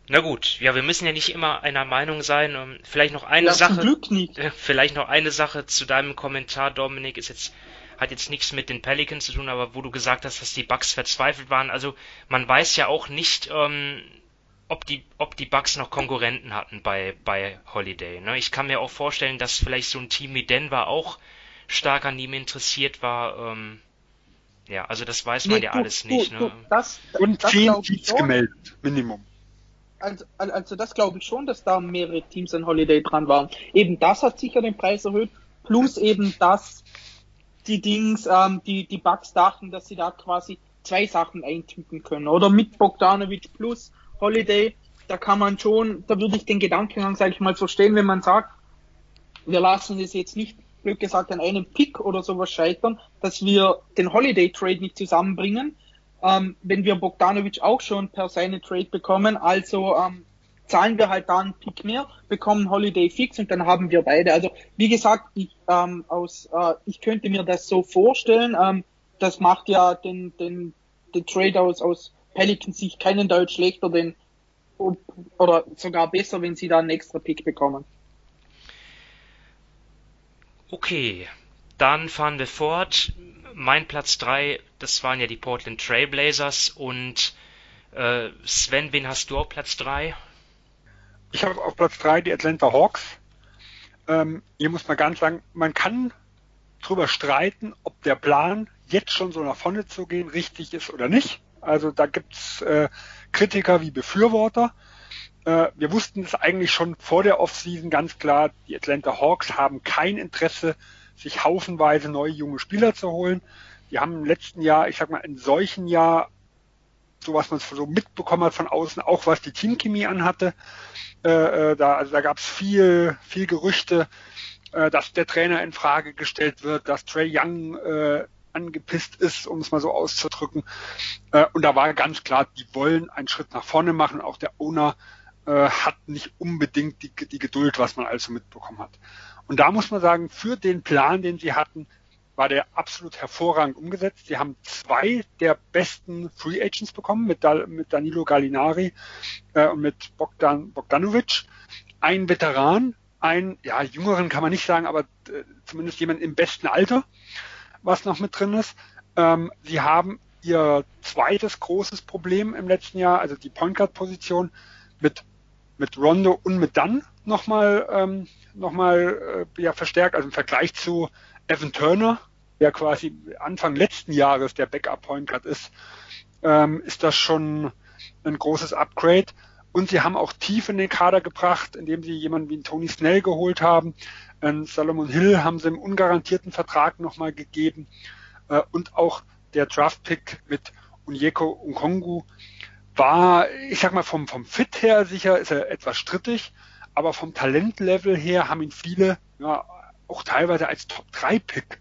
[SPEAKER 5] Na gut, ja, wir müssen ja nicht immer einer Meinung sein. Ähm, vielleicht noch eine ja, Sache.
[SPEAKER 6] Glück nicht.
[SPEAKER 5] Vielleicht noch eine Sache zu deinem Kommentar, Dominik, ist jetzt hat jetzt nichts mit den Pelicans zu tun, aber wo du gesagt hast, dass die Bucks verzweifelt waren. Also man weiß ja auch nicht, ähm, ob die ob die Bucks noch Konkurrenten hatten bei bei Holiday. Ne? Ich kann mir auch vorstellen, dass vielleicht so ein Team wie Denver auch stark an ihm interessiert war. Ähm, ja, also das weiß man nee, ja du, alles nicht. Du, ne?
[SPEAKER 7] das, Und zehn Tweets gemeldet, Minimum
[SPEAKER 6] also, also das glaube ich schon, dass da mehrere Teams an Holiday dran waren. Eben das hat sicher den Preis erhöht, plus eben das, die Dings, ähm, die, die Bugs dachten, dass sie da quasi zwei Sachen eintüten können. Oder mit Bogdanovic plus Holiday, da kann man schon, da würde ich den Gedankengang, sage ich mal, verstehen, wenn man sagt, wir lassen es jetzt nicht, blöd gesagt, an einem Pick oder sowas scheitern, dass wir den Holiday Trade nicht zusammenbringen, ähm, wenn wir Bogdanovic auch schon per seine Trade bekommen. Also ähm, zahlen wir halt da einen Pick mehr, bekommen Holiday fix und dann haben wir beide. Also wie gesagt, ich, ähm, aus, äh, ich könnte mir das so vorstellen. Ähm, das macht ja den, den, den Trade aus, aus Pelicans Sicht keinen Deutsch schlechter, denn oder sogar besser, wenn sie da einen extra Pick bekommen.
[SPEAKER 5] Okay, dann fahren wir fort mein Platz 3, das waren ja die Portland Trailblazers und äh, Sven, wen hast du auf Platz 3?
[SPEAKER 7] Ich habe auf Platz 3 die Atlanta Hawks. Ähm, hier muss man ganz sagen, man kann drüber streiten, ob der Plan, jetzt schon so nach vorne zu gehen, richtig ist oder nicht. Also da gibt's äh, Kritiker wie Befürworter. Äh, wir wussten es eigentlich schon vor der Offseason ganz klar, die Atlanta Hawks haben kein Interesse sich haufenweise neue junge Spieler zu holen. die haben im letzten Jahr, ich sag mal, in solchen Jahr, so was man so mitbekommen hat von außen, auch was die Teamchemie anhatte. Äh, äh, da, also da gab es viel, viel Gerüchte, äh, dass der Trainer in Frage gestellt wird, dass Trey Young angepisst ist, um es mal so auszudrücken. Äh, und da war ganz klar, die wollen einen Schritt nach vorne machen. Auch der Owner äh, hat nicht unbedingt die, die Geduld, was man also mitbekommen hat. Und da muss man sagen, für den Plan, den sie hatten, war der absolut hervorragend umgesetzt. Sie haben zwei der besten Free Agents bekommen mit, mit Danilo Gallinari äh, und mit Bogdan Bogdanovic. Ein Veteran, ein, ja, jüngeren kann man nicht sagen, aber äh, zumindest jemand im besten Alter was noch mit drin ist. Ähm, sie haben ihr zweites großes Problem im letzten Jahr, also die Point Guard Position mit mit Rondo und mit Dunn nochmal ähm, noch mal, äh, ja, verstärkt, also im Vergleich zu Evan Turner, der quasi Anfang letzten Jahres der Backup Point Guard ist, ähm, ist das schon ein großes Upgrade. Und sie haben auch tief in den Kader gebracht, indem sie jemanden wie Tony Snell geholt haben, ähm, Salomon Hill haben sie im ungarantierten Vertrag nochmal gegeben. Äh, und auch der Draft-Pick mit Unyeko Nkongu war, ich sag mal, vom, vom Fit her sicher ist er etwas strittig, aber vom Talentlevel her haben ihn viele ja, auch teilweise als Top-3-Pick,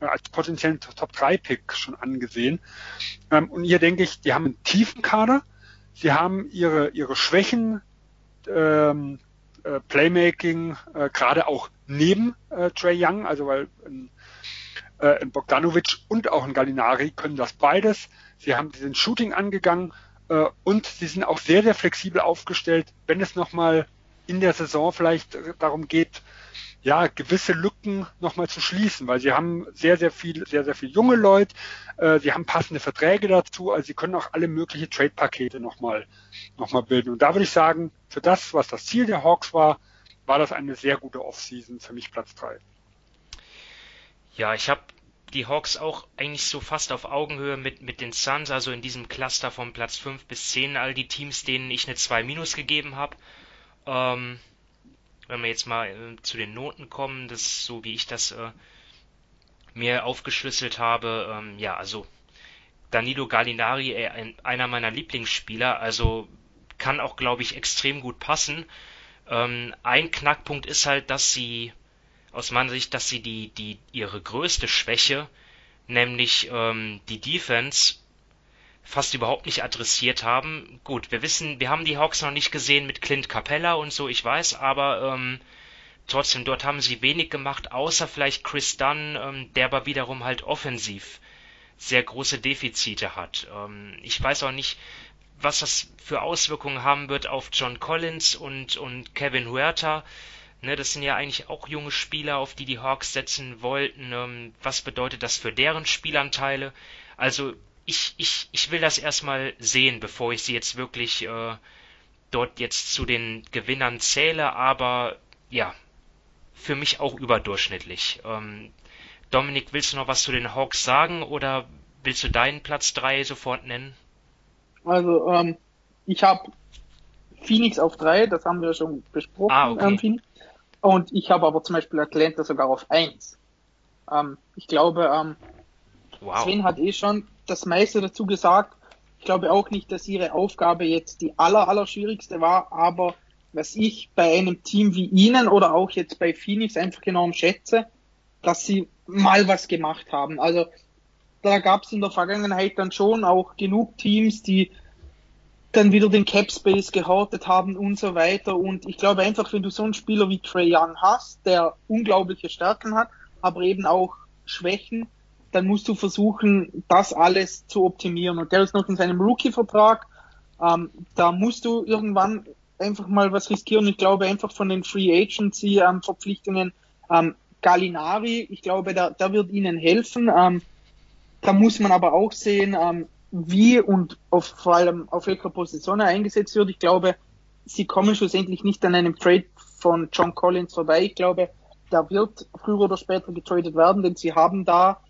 [SPEAKER 7] äh, als potenziellen Top-3-Pick schon angesehen. Ähm, und hier denke ich, die haben einen tiefen Kader, sie haben ihre, ihre Schwächen ähm, äh, Playmaking, äh, gerade auch neben äh, Trey Young, also weil ähm, äh, Bogdanovic und auch ein Gallinari können das beides. Sie haben diesen Shooting angegangen äh, und sie sind auch sehr, sehr flexibel aufgestellt, wenn es nochmal in der Saison vielleicht darum geht, ja, gewisse Lücken nochmal zu schließen, weil sie haben sehr, sehr viel, sehr, sehr viel junge Leute, äh, sie haben passende Verträge dazu, also sie können auch alle mögliche Trade-Pakete nochmal noch mal bilden. Und da würde ich sagen, für das, was das Ziel der Hawks war, war das eine sehr gute Offseason, für mich Platz 3.
[SPEAKER 5] Ja, ich habe die Hawks auch eigentlich so fast auf Augenhöhe mit, mit den Suns, also in diesem Cluster von Platz 5 bis 10, all die Teams, denen ich eine 2 minus gegeben habe. Ähm, wenn wir jetzt mal äh, zu den Noten kommen, das so wie ich das äh, mir aufgeschlüsselt habe, ähm, ja, also Danilo Gallinari, äh, einer meiner Lieblingsspieler, also kann auch, glaube ich, extrem gut passen. Ähm, ein Knackpunkt ist halt, dass sie aus meiner Sicht, dass sie die, die ihre größte Schwäche, nämlich ähm, die Defense, fast überhaupt nicht adressiert haben. Gut, wir wissen, wir haben die Hawks noch nicht gesehen mit Clint Capella und so, ich weiß, aber ähm, trotzdem, dort haben sie wenig gemacht, außer vielleicht Chris Dunn, ähm, der aber wiederum halt offensiv sehr große Defizite hat. Ähm, ich weiß auch nicht, was das für Auswirkungen haben wird auf John Collins und, und Kevin Huerta. Ne, das sind ja eigentlich auch junge Spieler, auf die die Hawks setzen wollten. Ähm, was bedeutet das für deren Spielanteile? Also ich, ich, ich will das erstmal sehen, bevor ich sie jetzt wirklich äh, dort jetzt zu den Gewinnern zähle, aber ja, für mich auch überdurchschnittlich. Ähm, Dominik, willst du noch was zu den Hawks sagen oder willst du deinen Platz 3 sofort nennen?
[SPEAKER 6] Also, ähm, ich habe Phoenix auf 3, das haben wir schon besprochen. Ah, okay. ähm, und ich habe aber zum Beispiel Atlanta sogar auf 1. Ähm, ich glaube, ähm, wow. Sven hat eh schon das meiste dazu gesagt. Ich glaube auch nicht, dass ihre Aufgabe jetzt die aller, aller schwierigste war, aber was ich bei einem Team wie Ihnen oder auch jetzt bei Phoenix einfach enorm schätze, dass sie mal was gemacht haben. Also da gab es in der Vergangenheit dann schon auch genug Teams, die dann wieder den Cap Space gehortet haben und so weiter. Und ich glaube einfach, wenn du so einen Spieler wie Trey Young hast, der unglaubliche Stärken hat, aber eben auch Schwächen, dann musst du versuchen, das alles zu optimieren. Und der ist noch in seinem Rookie-Vertrag. Ähm, da musst du irgendwann einfach mal was riskieren. Ich glaube einfach von den Free Agency ähm, Gallinari, ich glaube, der, der wird ihnen helfen. Ähm, da muss man aber auch sehen, ähm, wie und auf, vor allem auf welcher Position er eingesetzt wird. Ich glaube, sie kommen schlussendlich nicht an einem Trade von John Collins vorbei. Ich glaube, der wird früher oder später getradet werden, denn sie haben da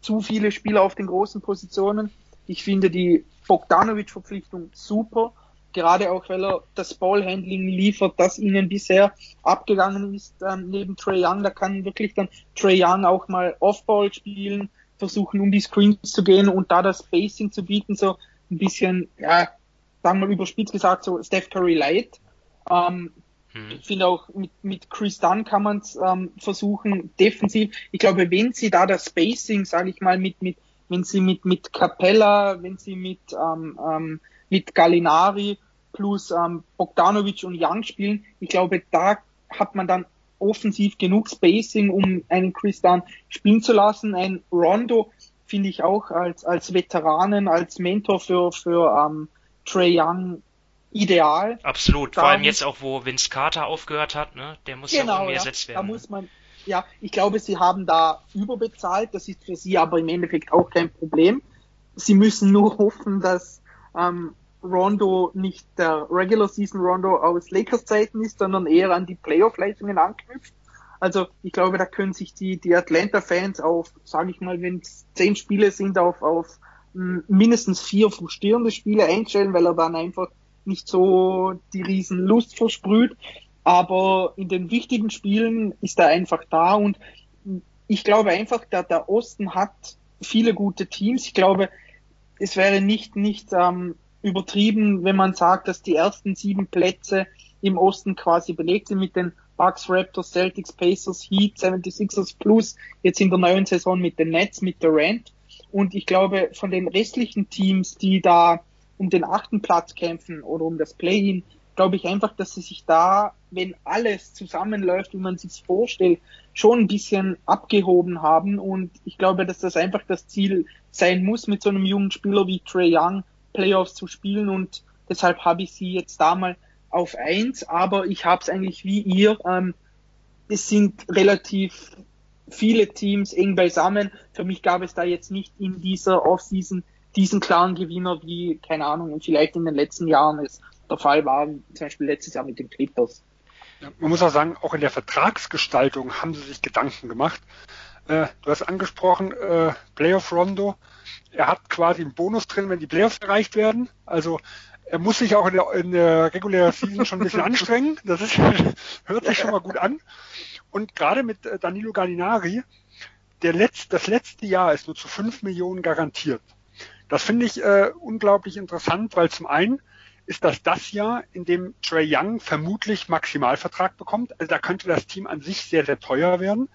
[SPEAKER 6] zu viele Spieler auf den großen Positionen. Ich finde die Bogdanovic-Verpflichtung super, gerade auch weil er das Ballhandling liefert, das ihnen bisher abgegangen ist ähm, neben Trey Young. Da kann wirklich dann Trey Young auch mal Offball spielen, versuchen, um die Screens zu gehen und da das Spacing zu bieten, so ein bisschen, ja, sagen wir überspitzt gesagt, so Steph Curry Light. Ähm, hm. Ich finde auch mit, mit Chris Dunn kann man es ähm, versuchen, defensiv. Ich glaube, wenn sie da das Spacing, sage ich mal, mit, mit, wenn sie mit, mit Capella, wenn sie mit, ähm, ähm, mit Gallinari plus ähm, Bogdanovic und Young spielen, ich glaube, da hat man dann offensiv genug Spacing, um einen Chris Dunn spielen zu lassen. Ein Rondo finde ich auch als, als Veteranen, als Mentor für, für ähm, Trey Young ideal.
[SPEAKER 5] Absolut, vor allem jetzt auch, wo Vince Carter aufgehört hat, ne? Der muss genau, ja irgendwie ja, ersetzt werden.
[SPEAKER 6] Da muss man, ja, ich glaube, sie haben da überbezahlt, das ist für sie aber im Endeffekt auch kein Problem. Sie müssen nur hoffen, dass ähm, Rondo nicht der Regular Season Rondo aus Lakers Zeiten ist, sondern eher an die Playoff-Leistungen anknüpft. Also ich glaube, da können sich die, die Atlanta-Fans auf, sage ich mal, wenn es zehn Spiele sind, auf, auf mindestens vier frustrierende Spiele einstellen, weil er dann einfach nicht so die riesen Lust versprüht. Aber in den wichtigen Spielen ist er einfach da und ich glaube einfach, der, der Osten hat viele gute Teams. Ich glaube, es wäre nicht, nicht ähm, übertrieben, wenn man sagt, dass die ersten sieben Plätze im Osten quasi belegt sind mit den Bucks, Raptors, Celtics, Pacers, Heat, 76ers plus jetzt in der neuen Saison mit den Nets, mit Durant. Und ich glaube, von den restlichen Teams, die da um den achten Platz kämpfen oder um das Play-in, glaube ich einfach, dass sie sich da, wenn alles zusammenläuft, wie man sich vorstellt, schon ein bisschen abgehoben haben. Und ich glaube, dass das einfach das Ziel sein muss, mit so einem jungen Spieler wie Trey Young Playoffs zu spielen und deshalb habe ich sie jetzt da mal auf eins, aber ich habe es eigentlich wie ihr. Ähm, es sind relativ viele Teams eng beisammen. Für mich gab es da jetzt nicht in dieser Offseason diesen klaren Gewinner, wie, keine Ahnung, vielleicht in den letzten Jahren es der Fall war, zum Beispiel letztes Jahr mit den Clippers.
[SPEAKER 7] Man muss auch sagen, auch in der Vertragsgestaltung haben sie sich Gedanken gemacht. Äh, du hast angesprochen, äh, Playoff Rondo er hat quasi einen Bonus drin, wenn die Playoffs erreicht werden. Also er muss sich auch in der, in der regulären Season schon ein bisschen anstrengen. Das ist, hört sich schon mal gut an. Und gerade mit äh, Danilo Gallinari, der letzt, das letzte Jahr ist nur zu 5 Millionen garantiert. Das finde ich äh, unglaublich interessant, weil zum einen ist das das Jahr, in dem Trey Young vermutlich Maximalvertrag bekommt. Also da könnte das Team an sich sehr, sehr teuer werden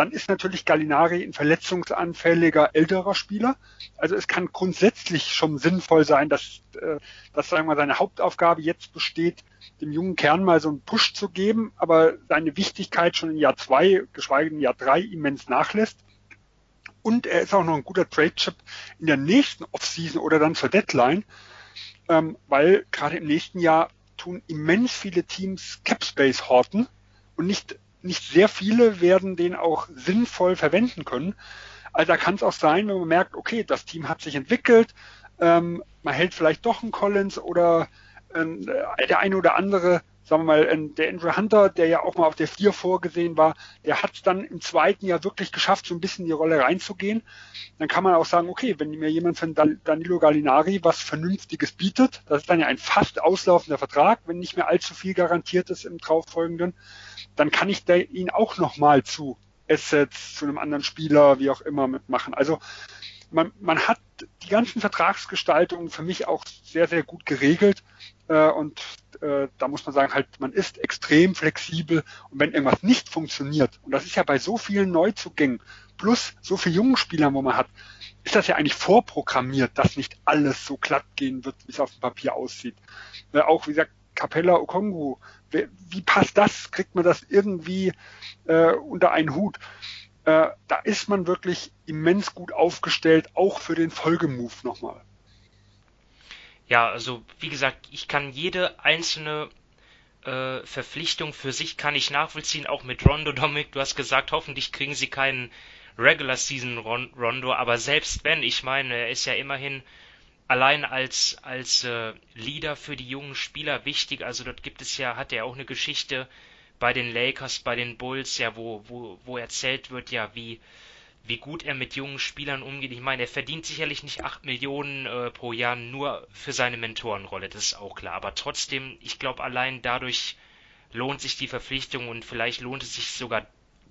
[SPEAKER 7] dann ist natürlich Gallinari ein verletzungsanfälliger älterer Spieler. Also es kann grundsätzlich schon sinnvoll sein, dass, äh, dass sagen wir, seine Hauptaufgabe jetzt besteht, dem jungen Kern mal so einen Push zu geben, aber seine Wichtigkeit schon in Jahr zwei, geschweige denn Jahr drei immens nachlässt. Und er ist auch noch ein guter Trade-Chip in der nächsten Offseason oder dann zur Deadline, ähm, weil gerade im nächsten Jahr tun immens viele Teams Capspace horten und nicht nicht sehr viele werden den auch sinnvoll verwenden können. Also da kann es auch sein, wenn man merkt, okay, das Team hat sich entwickelt, ähm, man hält vielleicht doch einen Collins oder äh, der eine oder andere, sagen wir mal, der Andrew Hunter, der ja auch mal auf der vier vorgesehen war, der hat es dann im zweiten Jahr wirklich geschafft, so ein bisschen in die Rolle reinzugehen. Dann kann man auch sagen, okay, wenn mir jemand von Danilo Gallinari was Vernünftiges bietet, das ist dann ja ein fast auslaufender Vertrag, wenn nicht mehr allzu viel garantiert ist im folgenden, dann kann ich da ihn auch nochmal zu Assets, zu einem anderen Spieler, wie auch immer mitmachen. Also man, man hat die ganzen Vertragsgestaltungen für mich auch sehr, sehr gut geregelt. Äh, und äh, da muss man sagen, halt, man ist extrem flexibel. Und wenn irgendwas nicht funktioniert, und das ist ja bei so vielen Neuzugängen, plus so vielen jungen Spielern, wo man hat, ist das ja eigentlich vorprogrammiert, dass nicht alles so glatt gehen wird, wie es auf dem Papier aussieht. Äh, auch, wie gesagt, Capella Okongu, wie passt das? Kriegt man das irgendwie äh, unter einen Hut? Äh, da ist man wirklich immens gut aufgestellt, auch für den Folgemove nochmal.
[SPEAKER 5] Ja, also wie gesagt, ich kann jede einzelne äh, Verpflichtung für sich kann ich nachvollziehen, auch mit Rondo Dominic. Du hast gesagt, hoffentlich kriegen sie keinen Regular Season Rondo, aber selbst wenn, ich meine, er ist ja immerhin allein als als äh, Leader für die jungen Spieler wichtig. Also dort gibt es ja, hat er auch eine Geschichte bei den Lakers, bei den Bulls, ja, wo wo wo erzählt wird, ja, wie wie gut er mit jungen Spielern umgeht. Ich meine, er verdient sicherlich nicht 8 Millionen äh, pro Jahr nur für seine Mentorenrolle, das ist auch klar. Aber trotzdem, ich glaube, allein dadurch lohnt sich die Verpflichtung und vielleicht lohnt es sich sogar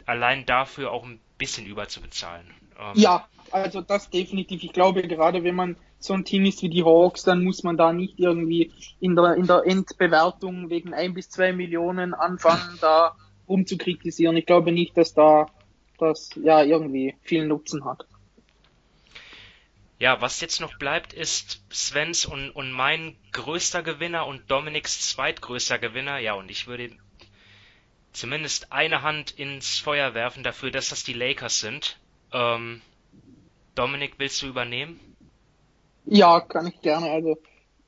[SPEAKER 5] allein dafür auch ein bisschen überzubezahlen.
[SPEAKER 6] Ähm, ja, also das definitiv. Ich glaube, gerade wenn man so ein Team ist wie die Hawks, dann muss man da nicht irgendwie in der, in der Endbewertung wegen ein bis zwei Millionen anfangen, da rumzukritisieren. Ich glaube nicht, dass da das ja irgendwie viel Nutzen hat.
[SPEAKER 5] Ja, was jetzt noch bleibt, ist Svens und, und mein größter Gewinner und Dominiks zweitgrößter Gewinner. Ja, und ich würde zumindest eine Hand ins Feuer werfen dafür, dass das die Lakers sind. Ähm, Dominik, willst du übernehmen?
[SPEAKER 6] Ja, kann ich gerne. Also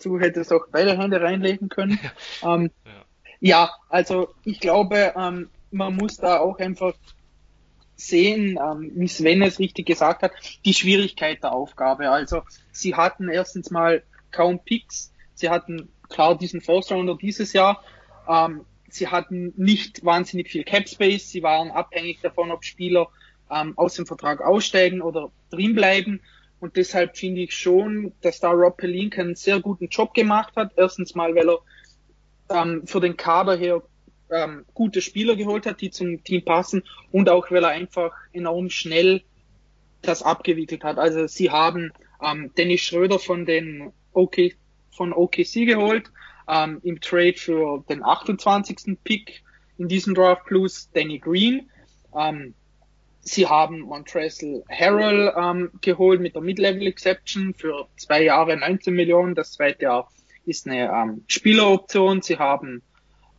[SPEAKER 6] du hättest auch beide Hände reinlegen können. ähm, ja. ja. also ich glaube, ähm, man muss da auch einfach sehen, ähm, wie Sven es richtig gesagt hat, die Schwierigkeit der Aufgabe. Also sie hatten erstens mal kaum Picks, sie hatten klar diesen First Rounder dieses Jahr, ähm, sie hatten nicht wahnsinnig viel Cap Space, sie waren abhängig davon, ob Spieler ähm, aus dem Vertrag aussteigen oder drin bleiben. Und deshalb finde ich schon, dass da Rob Pelinka einen sehr guten Job gemacht hat. Erstens mal, weil er ähm, für den Kader her ähm, gute Spieler geholt hat, die zum Team passen und auch weil er einfach enorm schnell das abgewickelt hat. Also sie haben ähm, Dennis Schröder von den OK, von OKC geholt, ähm, im Trade für den 28. Pick in diesem Draft plus Danny Green. Ähm, sie haben Montrezl Harrell ähm, geholt mit der Mid-Level Exception für zwei Jahre 19 Millionen. Das zweite Jahr ist eine ähm, Spieleroption. Sie haben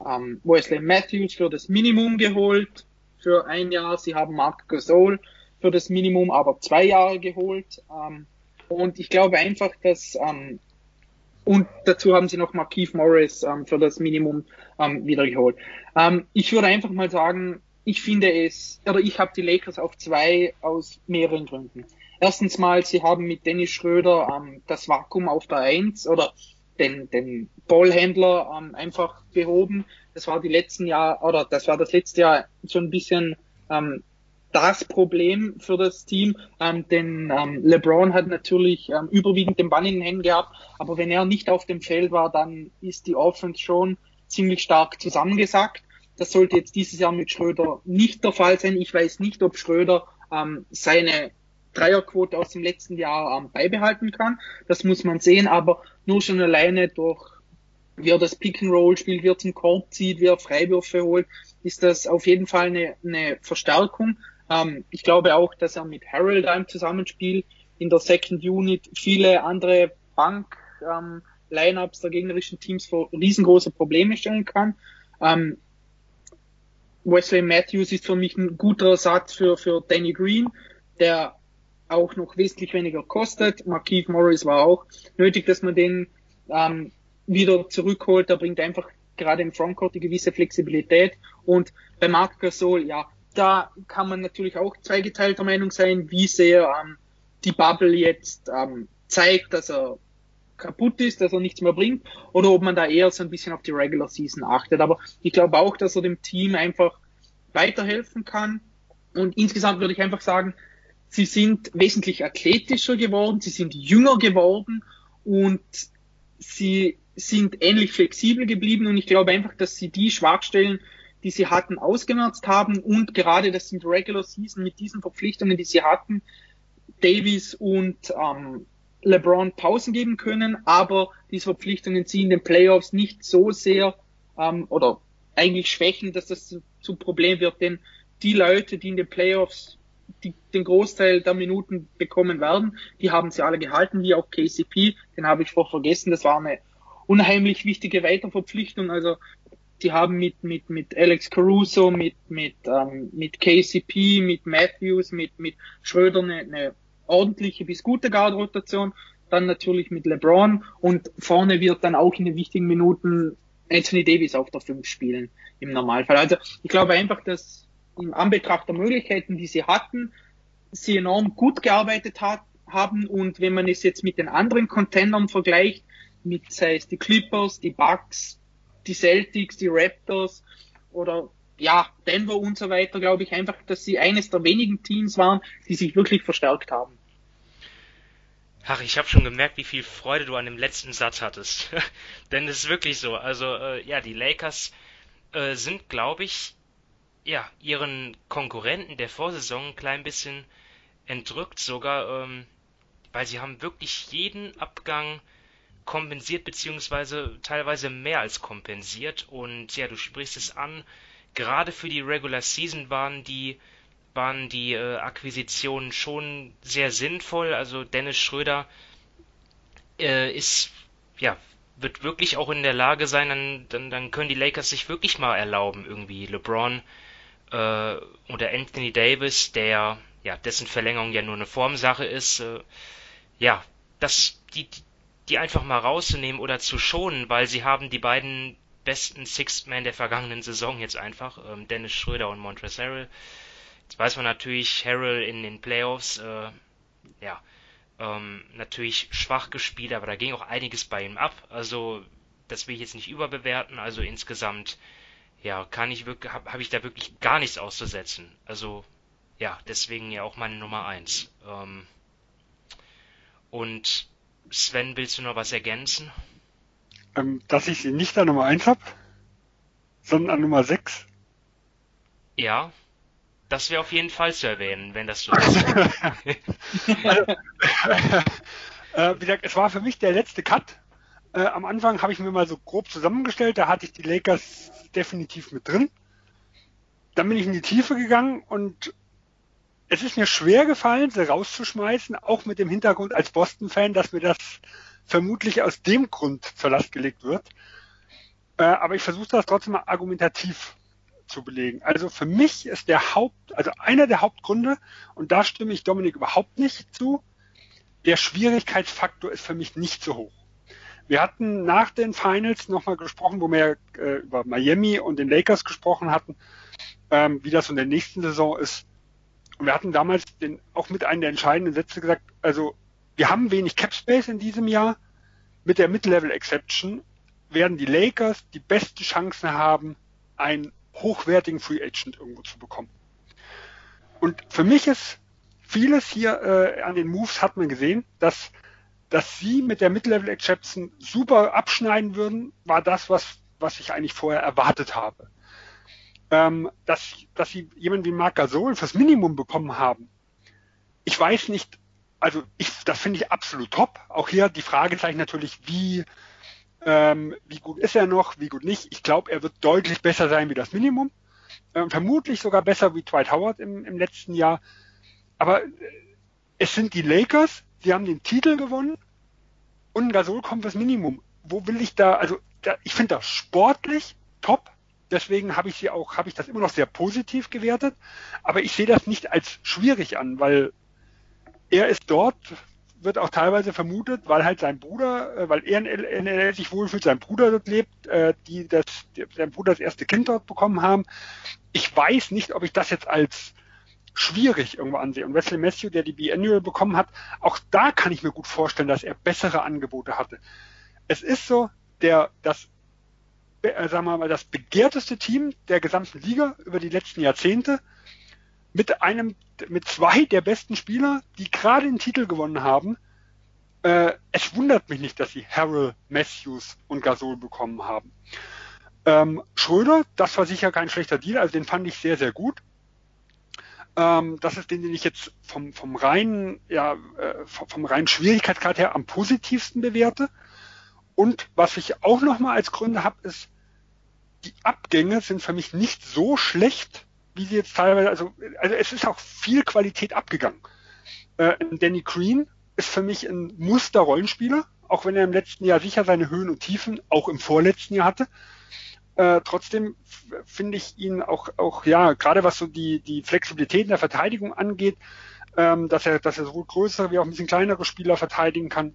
[SPEAKER 6] ähm, Wesley Matthews für das Minimum geholt für ein Jahr. Sie haben Mark Gasol für das Minimum aber zwei Jahre geholt. Ähm, und ich glaube einfach, dass ähm, und dazu haben sie noch Markeith Morris ähm, für das Minimum ähm, wiedergeholt. Ähm, ich würde einfach mal sagen, ich finde es, oder ich habe die Lakers auf zwei aus mehreren Gründen. Erstens mal, sie haben mit Dennis Schröder ähm, das Vakuum auf der Eins oder den, den Ballhändler ähm, einfach behoben. Das war die letzten Jahr oder das war das letzte Jahr so ein bisschen ähm, das Problem für das Team, ähm, denn ähm, LeBron hat natürlich ähm, überwiegend den Ball in den Händen gehabt, aber wenn er nicht auf dem Feld war, dann ist die Offense schon ziemlich stark zusammengesackt. Das sollte jetzt dieses Jahr mit Schröder nicht der Fall sein. Ich weiß nicht, ob Schröder ähm, seine Dreierquote aus dem letzten Jahr ähm, beibehalten kann. Das muss man sehen, aber nur schon alleine durch, wie er das Pick and Roll spielt, wie er zum Korb zieht, wie er Freiwürfe holt, ist das auf jeden Fall eine, eine Verstärkung. Ähm, ich glaube auch, dass er mit Harold im Zusammenspiel in der Second Unit viele andere Bank ähm, Lineups der gegnerischen Teams vor riesengroße Probleme stellen kann. Ähm, Wesley Matthews ist für mich ein guter Ersatz für, für Danny Green, der auch noch wesentlich weniger kostet. Markeith Morris war auch nötig, dass man den ähm, wieder zurückholt. Der bringt einfach gerade im Frontcourt die gewisse Flexibilität. Und bei Marc Gasol, ja, da kann man natürlich auch zweigeteilter Meinung sein, wie sehr ähm, die Bubble jetzt ähm, zeigt, dass er kaputt ist, dass er nichts mehr bringt, oder ob man da eher so ein bisschen auf die Regular Season achtet. Aber ich glaube auch, dass er dem Team einfach weiterhelfen kann. Und insgesamt würde ich einfach sagen, sie sind wesentlich athletischer geworden, sie sind jünger geworden und sie sind ähnlich flexibel geblieben. Und ich glaube einfach, dass sie die Schwachstellen, die sie hatten, ausgemerzt haben und gerade das sind Regular Season mit diesen Verpflichtungen, die sie hatten, Davies und ähm, LeBron Pausen geben können, aber diese Verpflichtungen ziehen den Playoffs nicht so sehr ähm, oder eigentlich schwächen, dass das zu, Problem wird, denn die Leute, die in den Playoffs die, den Großteil der Minuten bekommen werden, die haben sie alle gehalten, wie auch KCP, den habe ich vorher vergessen, das war eine unheimlich wichtige Weiterverpflichtung, also die haben mit, mit, mit Alex Caruso, mit, mit, ähm, mit KCP, mit Matthews, mit, mit Schröder eine, eine ordentliche bis gute Guard-Rotation. Dann natürlich mit LeBron und vorne wird dann auch in den wichtigen Minuten Anthony Davis auf der 5 spielen im Normalfall. Also ich glaube einfach, dass im Anbetracht der Möglichkeiten, die sie hatten, sie enorm gut gearbeitet hat, haben und wenn man es jetzt mit den anderen Contendern vergleicht, mit sei es die Clippers, die Bucks, die Celtics, die Raptors oder ja, Denver und so weiter, glaube ich einfach, dass sie eines der wenigen Teams waren, die sich wirklich verstärkt haben.
[SPEAKER 5] Ach, ich habe schon gemerkt, wie viel Freude du an dem letzten Satz hattest. Denn es ist wirklich so. Also, äh, ja, die Lakers äh, sind, glaube ich, ja, ihren Konkurrenten der Vorsaison ein klein bisschen entrückt sogar, ähm, weil sie haben wirklich jeden Abgang kompensiert, beziehungsweise teilweise mehr als kompensiert. Und ja, du sprichst es an, gerade für die Regular Season waren die waren die äh, Akquisitionen schon sehr sinnvoll. Also Dennis Schröder äh, ist ja wird wirklich auch in der Lage sein, dann, dann, dann können die Lakers sich wirklich mal erlauben, irgendwie LeBron äh, oder Anthony Davis, der ja dessen Verlängerung ja nur eine Formsache ist, äh, ja, das die die einfach mal rauszunehmen oder zu schonen, weil sie haben die beiden besten Sixth Man der vergangenen Saison jetzt einfach, ähm, Dennis Schröder und Montrezl Harrell. Jetzt weiß man natürlich, Harrell in den Playoffs, äh, ja, ähm, natürlich schwach gespielt, aber da ging auch einiges bei ihm ab. Also das will ich jetzt nicht überbewerten. Also insgesamt, ja, kann ich wirklich, habe hab ich da wirklich gar nichts auszusetzen. Also ja, deswegen ja auch meine Nummer eins. Ähm, und Sven, willst du noch was ergänzen?
[SPEAKER 7] Ähm, dass ich sie nicht an Nummer eins habe, sondern an Nummer sechs.
[SPEAKER 5] Ja, das wäre auf jeden Fall zu erwähnen, wenn das so ist.
[SPEAKER 7] also, äh, wie gesagt, es war für mich der letzte Cut. Äh, am Anfang habe ich mir mal so grob zusammengestellt, da hatte ich die Lakers definitiv mit drin. Dann bin ich in die Tiefe gegangen und es ist mir schwer gefallen, sie rauszuschmeißen, auch mit dem Hintergrund als Boston-Fan, dass mir das vermutlich aus dem Grund zur Last gelegt wird. Äh, aber ich versuche das trotzdem mal argumentativ zu belegen. Also für mich ist der Haupt, also einer der Hauptgründe, und da stimme ich Dominik überhaupt nicht zu, der Schwierigkeitsfaktor ist für mich nicht so hoch. Wir hatten nach den Finals nochmal gesprochen, wo wir äh, über Miami und den Lakers gesprochen hatten, ähm, wie das in der nächsten Saison ist. Und wir hatten damals den, auch mit einem der entscheidenden Sätze gesagt, also wir haben wenig Cap Space in diesem Jahr. Mit der Mid-Level Exception werden die Lakers die beste Chancen haben, ein hochwertigen Free Agent irgendwo zu bekommen. Und für mich ist vieles hier äh, an den Moves hat man gesehen, dass dass sie mit der Mid-Level Exception super abschneiden würden, war das, was, was ich eigentlich vorher erwartet habe. Ähm, dass, dass sie jemanden wie Marc Gasol fürs Minimum bekommen haben. Ich weiß nicht, also ich, das finde ich absolut top. Auch hier die Fragezeichen natürlich, wie, ähm, wie gut ist er noch, wie gut nicht. Ich glaube, er wird deutlich besser sein wie das Minimum. Ähm, vermutlich sogar besser wie Dwight Howard im, im letzten Jahr. Aber äh, es sind die Lakers, die haben den Titel gewonnen und Gasol kommt das Minimum. Wo will ich da, also da, ich finde das sportlich top. Deswegen habe ich sie auch, habe ich das immer noch sehr positiv gewertet. Aber ich sehe das nicht als schwierig an, weil er ist dort, wird auch teilweise vermutet, weil halt sein Bruder, äh, weil er in LA sich wohlfühlt, sein Bruder dort lebt, äh, die das, sein Bruder das erste Kind dort bekommen haben. Ich weiß nicht, ob ich das jetzt als schwierig irgendwo ansehe. Und Wesley Matthew, der die Biannual bekommen hat, auch da kann ich mir gut vorstellen, dass er bessere Angebote hatte. Es ist so, der, das, äh, sagen wir mal, das begehrteste Team der gesamten Liga über die letzten Jahrzehnte mit einem, mit zwei der besten Spieler, die gerade den Titel gewonnen haben. Äh, es wundert mich nicht, dass sie Harrell, Matthews und Gasol bekommen haben. Ähm, Schröder, das war sicher kein schlechter Deal, also den fand ich sehr, sehr gut. Ähm, das ist den, den ich jetzt vom, vom reinen, ja, äh, vom, vom reinen Schwierigkeitsgrad her am positivsten bewerte. Und was ich auch nochmal als Gründe habe, ist, die Abgänge sind für mich nicht so schlecht, wie sie jetzt teilweise, also, also es ist auch viel Qualität abgegangen. Äh, Danny Green ist für mich ein Muster-Rollenspieler, auch wenn er im letzten Jahr sicher seine Höhen und Tiefen auch im vorletzten Jahr hatte. Äh, trotzdem finde ich ihn auch, auch, ja, gerade was so die, die Flexibilität in der Verteidigung angeht, ähm, dass er, dass er sowohl größere wie auch ein bisschen kleinere Spieler verteidigen kann.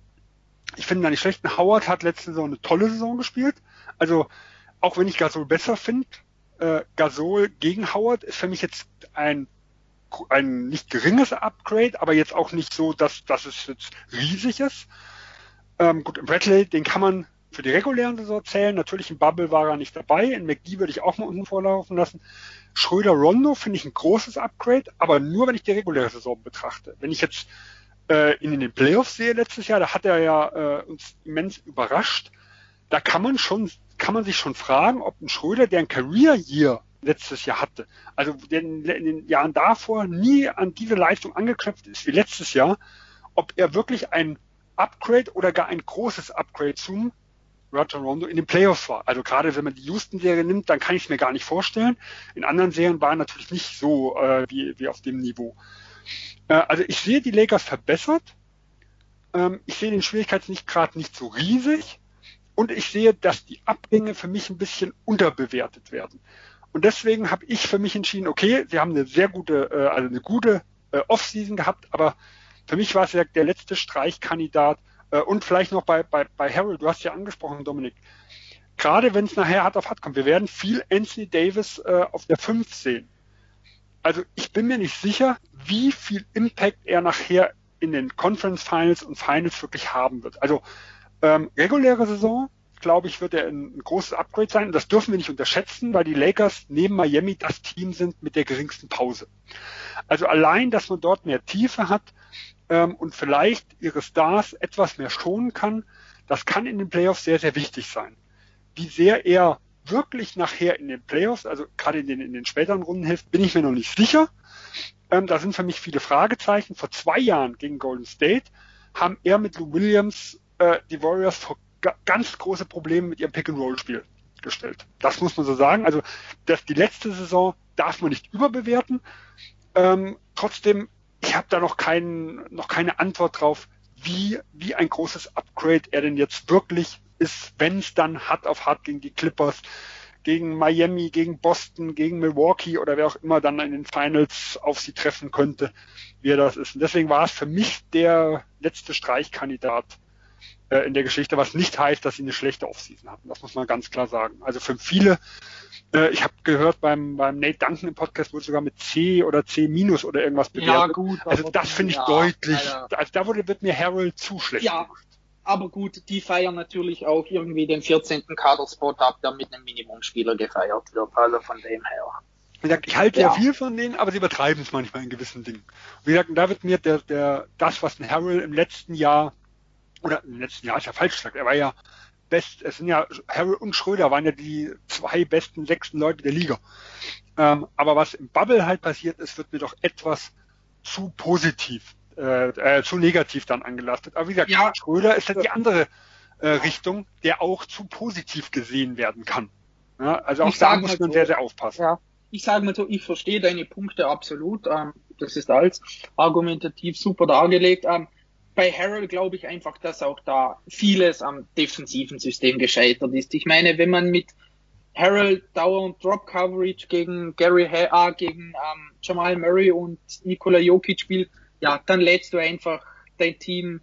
[SPEAKER 7] Ich finde da nicht schlecht. Howard hat letzte Saison eine tolle Saison gespielt. Also, auch wenn ich Gasol besser finde, äh, Gasol gegen Howard ist für mich jetzt ein ein nicht geringes Upgrade, aber jetzt auch nicht so, dass, dass es jetzt riesig ist. Ähm, gut, Bradley, den kann man für die regulären Saison zählen. Natürlich im Bubble war er nicht dabei. In McGee würde ich auch mal unten vorlaufen lassen. Schröder Rondo finde ich ein großes Upgrade, aber nur wenn ich die reguläre Saison betrachte. Wenn ich jetzt äh, ihn in den Playoffs sehe letztes Jahr, da hat er ja äh, uns immens überrascht. Da kann man schon kann man sich schon fragen, ob ein Schröder, der ein Career Year letztes Jahr hatte. Also in den Jahren davor nie an diese Leistung angeknüpft ist wie letztes Jahr, ob er wirklich ein Upgrade oder gar ein großes Upgrade zum Roger Rondo in den Playoffs war. Also gerade wenn man die Houston-Serie nimmt, dann kann ich es mir gar nicht vorstellen. In anderen Serien war er natürlich nicht so äh, wie, wie auf dem Niveau. Äh, also ich sehe die Lakers verbessert. Ähm, ich sehe den Schwierigkeitsgrad nicht so riesig. Und ich sehe, dass die Abgänge für mich ein bisschen unterbewertet werden. Und deswegen habe ich für mich entschieden, okay, sie haben eine sehr gute, äh, also eine gute äh, Offseason gehabt, aber für mich war es ja der letzte Streichkandidat äh, und vielleicht noch bei, bei, bei Harold, du hast ja angesprochen, Dominik. Gerade wenn es nachher hart auf hart kommt, wir werden viel Anthony Davis äh, auf der 5 sehen. Also ich bin mir nicht sicher, wie viel Impact er nachher in den Conference Finals und Finals wirklich haben wird. Also ähm, reguläre Saison, glaube ich, wird er ein, großes Upgrade sein. Und das dürfen wir nicht unterschätzen, weil die Lakers neben Miami das Team sind mit der geringsten Pause. Also allein, dass man dort mehr Tiefe hat ähm, und vielleicht ihre Stars etwas mehr schonen kann, das kann in den Playoffs sehr, sehr wichtig sein. Wie sehr er wirklich nachher in den Playoffs, also gerade in den, in den späteren Runden hilft, bin ich mir noch nicht sicher. Ähm, da sind für mich viele Fragezeichen. Vor zwei Jahren gegen Golden State haben er mit Lou Williams äh, die Warriors vor ganz große Probleme mit ihrem Pick-and-Roll-Spiel gestellt. Das muss man so sagen. Also das, die letzte Saison darf man nicht überbewerten. Ähm, trotzdem, ich habe da noch, kein, noch keine Antwort drauf, wie, wie ein großes Upgrade er denn jetzt wirklich ist, wenn es dann hart auf hart gegen die Clippers, gegen Miami, gegen Boston, gegen Milwaukee oder wer auch immer dann in den Finals auf sie treffen könnte, wie er das ist. Und deswegen war es für mich der letzte Streichkandidat äh, in der Geschichte, was nicht heißt, dass sie eine schlechte Offseason hatten. Das muss man ganz klar sagen. Also für viele, äh, ich habe gehört beim, beim Nate Duncan im Podcast wurde sogar mit C oder C minus oder irgendwas bewertet. Ja, gut. Also das finde ich ja, deutlich. Alter. Also da wurde, wird mir Harold zu schlecht
[SPEAKER 6] ja. Gemacht. Aber gut, die feiern natürlich auch irgendwie den 14. Kaderspot ab, der mit einem Minimumspieler gefeiert wird. Also von dem her.
[SPEAKER 7] Wie gesagt, ich halte ja. ja viel von denen, aber sie übertreiben es manchmal in gewissen Dingen. Wie gesagt, da wird mir der, der, das, was ein Harold im letzten Jahr oder im letzten Jahr ist ja falsch gesagt, er war ja best, es sind ja, Harry und Schröder waren ja die zwei besten sechsten Leute der Liga. Ähm, aber was im Bubble halt passiert ist, wird mir doch etwas zu positiv, äh, äh, zu negativ dann angelastet. Aber wie gesagt, ja. Schröder ist halt die andere äh, Richtung, der auch zu positiv gesehen werden kann. Ja, also auch ich da muss man so, sehr, sehr aufpassen. Ja.
[SPEAKER 6] Ich sage mal so, ich verstehe deine Punkte absolut. Ähm, das ist als argumentativ super dargelegt. Ähm, bei Harold glaube ich einfach, dass auch da vieles am defensiven System gescheitert ist. Ich meine, wenn man mit Harold dauernd Drop Coverage gegen Gary Ha, gegen ähm, Jamal Murray und Nikola Jokic spielt, ja, dann lädst du einfach dein Team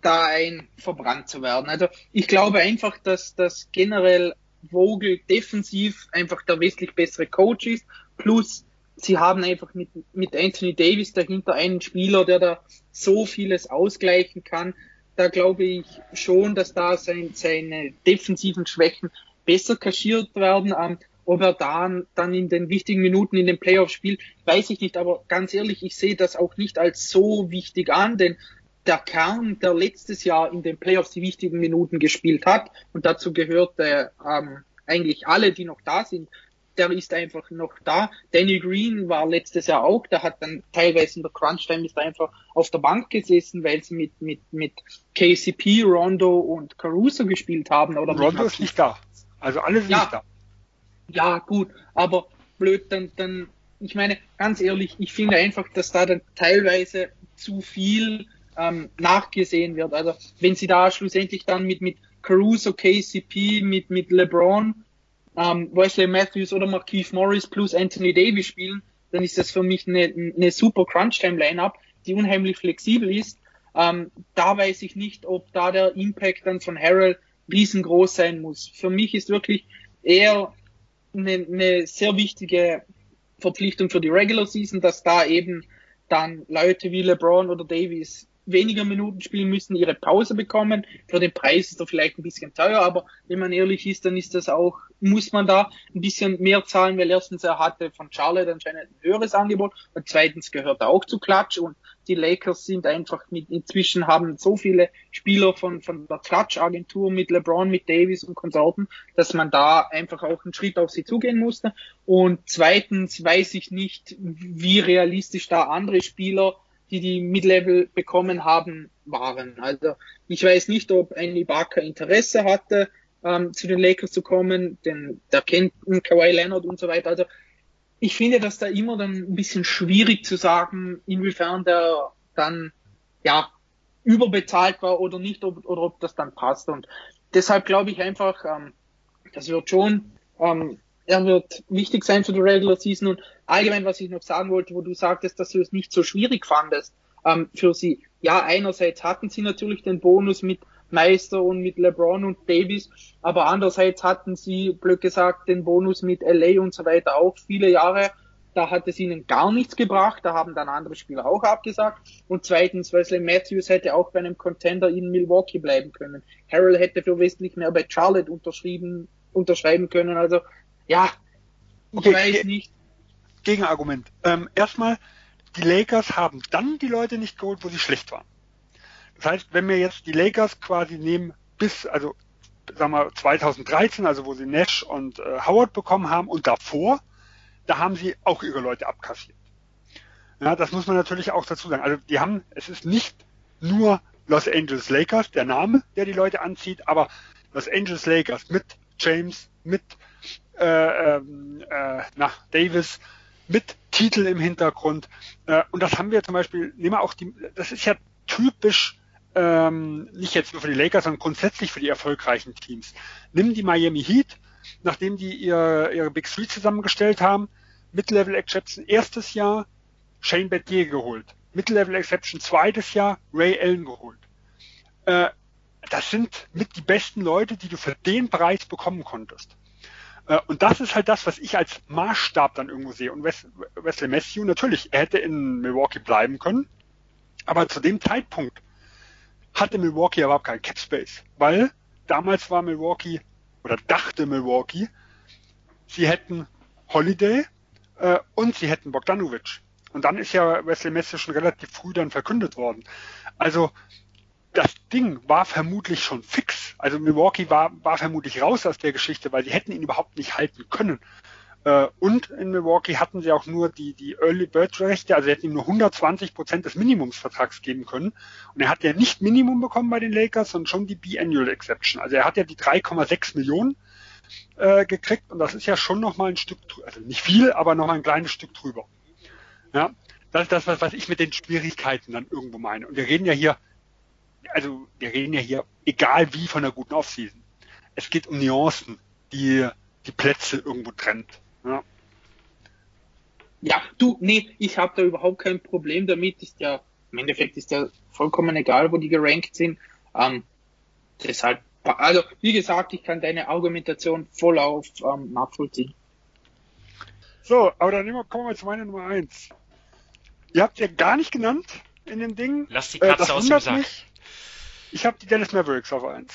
[SPEAKER 6] da ein, verbrannt zu werden. Also ich glaube einfach, dass das generell Vogel defensiv einfach der wesentlich bessere Coach ist, plus sie haben einfach mit, mit Anthony Davis dahinter einen Spieler, der da so vieles ausgleichen kann. Da glaube ich schon, dass da sein, seine defensiven Schwächen besser kaschiert werden. Ähm, ob er da dann in den wichtigen Minuten in den Playoffs spielt, weiß ich nicht. Aber ganz ehrlich, ich sehe das auch nicht als so wichtig an, denn der Kern, der letztes Jahr in den Playoffs die wichtigen Minuten gespielt hat, und dazu gehört äh, ähm, eigentlich alle, die noch da sind, der ist einfach noch da. Danny Green war letztes Jahr auch, der hat dann teilweise in der Crunch-Time ist einfach auf der Bank gesessen, weil sie mit, mit, mit KCP, Rondo und Caruso gespielt haben. Oder
[SPEAKER 7] Rondo ist nicht da. Also alles ja. nicht da.
[SPEAKER 6] Ja, gut, aber blöd, dann, dann, ich meine, ganz ehrlich, ich finde einfach, dass da dann teilweise zu viel ähm, nachgesehen wird. Also wenn sie da schlussendlich dann mit, mit Caruso, KCP, mit, mit LeBron ähm, Wesley Matthews oder Markeith Morris plus Anthony Davis spielen, dann ist das für mich eine, eine super Crunch-Time-Line-Up, die unheimlich flexibel ist. Ähm, da weiß ich nicht, ob da der Impact dann von Harrell riesengroß sein muss. Für mich ist wirklich eher eine, eine sehr wichtige Verpflichtung für die Regular Season, dass da eben dann Leute wie LeBron oder Davis weniger Minuten spielen müssen, ihre Pause bekommen. Für den Preis ist er vielleicht ein bisschen teuer, aber wenn man ehrlich ist, dann ist das auch, muss man da ein bisschen mehr zahlen, weil erstens er hatte von Charlotte anscheinend ein höheres Angebot und zweitens gehört er auch zu Klatsch und die Lakers sind einfach mit, inzwischen haben so viele Spieler von, von der Klatsch-Agentur mit LeBron, mit Davis und Konsorten, dass man da einfach auch einen Schritt auf sie zugehen musste. Und zweitens weiß ich nicht, wie realistisch da andere Spieler die die Mid-Level bekommen haben, waren. Also ich weiß nicht, ob ein Ibaka Interesse hatte, ähm, zu den Lakers zu kommen, denn der kennt Kawhi Leonard und so weiter. Also ich finde das da immer dann ein bisschen schwierig zu sagen, inwiefern der dann ja überbezahlt war oder nicht, ob, oder ob das dann passt. Und deshalb glaube ich einfach, ähm, das wird schon ähm, er wird wichtig sein für die Regular Season und allgemein, was ich noch sagen wollte, wo du sagtest, dass du es nicht so schwierig fandest ähm, für sie. Ja, einerseits hatten sie natürlich den Bonus mit Meister und mit LeBron und Davis, aber andererseits hatten sie, blöd gesagt, den Bonus mit LA und so weiter auch viele Jahre. Da hat es ihnen gar nichts gebracht, da haben dann andere Spieler auch abgesagt. Und zweitens, Wesley Matthews hätte auch bei einem Contender in Milwaukee bleiben können. Harrell hätte für wesentlich mehr bei Charlotte unterschrieben, unterschreiben können. Also ja, ich okay, weiß nicht.
[SPEAKER 7] Gegenargument. Ähm, erstmal, die Lakers haben dann die Leute nicht geholt, wo sie schlecht waren. Das heißt, wenn wir jetzt die Lakers quasi nehmen bis, also sagen wir 2013, also wo sie Nash und äh, Howard bekommen haben und davor, da haben sie auch ihre Leute abkassiert. Ja, das muss man natürlich auch dazu sagen. Also die haben, es ist nicht nur Los Angeles Lakers, der Name, der die Leute anzieht, aber Los Angeles Lakers mit James, mit äh, ähm, äh, nach Davis mit Titel im Hintergrund. Äh, und das haben wir zum Beispiel, nehmen wir auch die, das ist ja typisch, ähm, nicht jetzt nur für die Lakers, sondern grundsätzlich für die erfolgreichen Teams. Nimm die Miami Heat, nachdem die ihr, ihre Big Three zusammengestellt haben, Mid-Level Exception erstes Jahr Shane Battier geholt. Mid-Level Exception zweites Jahr Ray Allen geholt. Äh, das sind mit die besten Leute, die du für den Preis bekommen konntest. Äh, und das ist halt das, was ich als Maßstab dann irgendwo sehe. Und Wesley Matthew, natürlich, er hätte in Milwaukee bleiben können, aber zu dem Zeitpunkt hatte Milwaukee überhaupt keinen Cap Space, weil damals war Milwaukee oder dachte Milwaukee, sie hätten Holiday äh, und sie hätten Bogdanovic. Und dann ist ja Wesley Matthews schon relativ früh dann verkündet worden. Also das Ding war vermutlich schon fix. Also Milwaukee war, war vermutlich raus aus der Geschichte, weil sie hätten ihn überhaupt nicht halten können. Äh, und in Milwaukee hatten sie auch nur die, die Early Bird Rechte, also sie hätten ihm nur 120 Prozent des Minimumsvertrags geben können. Und er hat ja nicht Minimum bekommen bei den Lakers, sondern schon die Biannual Exception. Also er hat ja die 3,6 Millionen äh, gekriegt und das ist ja schon nochmal ein Stück, also nicht viel, aber nochmal ein kleines Stück drüber. Ja, das ist das, was, was ich mit den Schwierigkeiten dann irgendwo meine. Und wir reden ja hier also wir reden ja hier egal wie von einer guten Offseason. Es geht um Nuancen, die die Plätze irgendwo trennt. Ja,
[SPEAKER 6] ja du, nee, ich habe da überhaupt kein Problem damit. Ist ja, im Endeffekt ist ja vollkommen egal, wo die gerankt sind. Ähm, deshalb, also wie gesagt, ich kann deine Argumentation voll auf ähm, nachvollziehen.
[SPEAKER 7] So, aber dann kommen wir zu meiner Nummer eins. Ihr habt ja gar nicht genannt in dem Ding.
[SPEAKER 5] Lass die Katze äh, aus dem Sack. Mich.
[SPEAKER 7] Ich habe die Dallas Mavericks auf 1.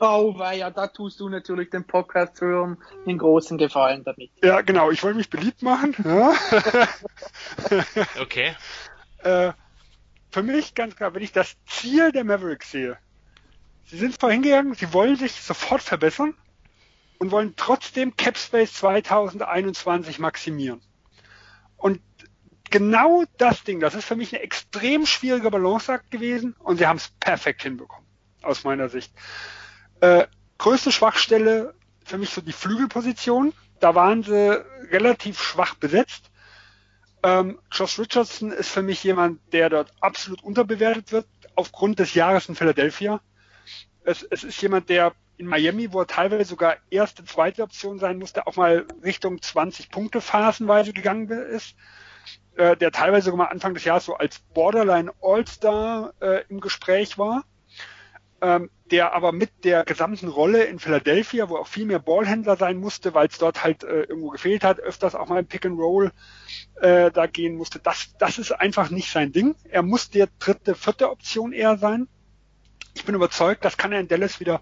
[SPEAKER 6] Oh, weil ja, da tust du natürlich den Podcast hören einen großen Gefallen damit.
[SPEAKER 7] Ja, genau. Ich wollte mich beliebt machen. Ja.
[SPEAKER 5] okay.
[SPEAKER 7] Äh, für mich ganz klar, wenn ich das Ziel der Mavericks sehe, sie sind vorhin gegangen, sie wollen sich sofort verbessern und wollen trotzdem Capspace 2021 maximieren. Und genau das Ding, das ist für mich ein extrem schwieriger Balanceakt gewesen und sie haben es perfekt hinbekommen, aus meiner Sicht. Äh, größte Schwachstelle für mich so die Flügelposition. Da waren sie relativ schwach besetzt. Ähm, Josh Richardson ist für mich jemand, der dort absolut unterbewertet wird, aufgrund des Jahres in Philadelphia. Es, es ist jemand, der in Miami, wo er teilweise sogar erste, zweite Option sein musste, auch mal Richtung 20 Punkte phasenweise gegangen ist äh, der teilweise sogar Anfang des Jahres so als Borderline All-Star äh, im Gespräch war. ähm, der aber mit der gesamten Rolle in Philadelphia, wo auch viel mehr Ballhändler sein musste, weil es dort halt äh, irgendwo gefehlt hat, öfters auch mal im Pick and Roll äh, da gehen musste, das, das ist einfach nicht sein Ding. Er muss der dritte, vierte Option eher sein. Ich bin überzeugt, das kann er in Dallas wieder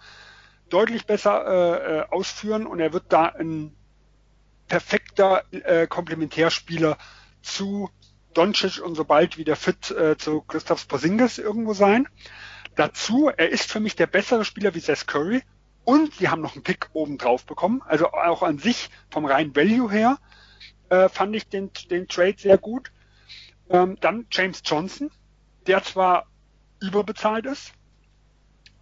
[SPEAKER 7] deutlich besser äh, äh ausführen und er wird da ein perfekter äh, Komplementärspieler zu Doncic und sobald wieder fit äh, zu Christoph Porzingis irgendwo sein. Dazu, er ist für mich der bessere Spieler wie Seth Curry und sie haben noch einen Pick oben drauf bekommen. Also auch an sich vom reinen Value her äh, fand ich den, den Trade sehr gut. Ähm, dann James Johnson, der zwar überbezahlt ist,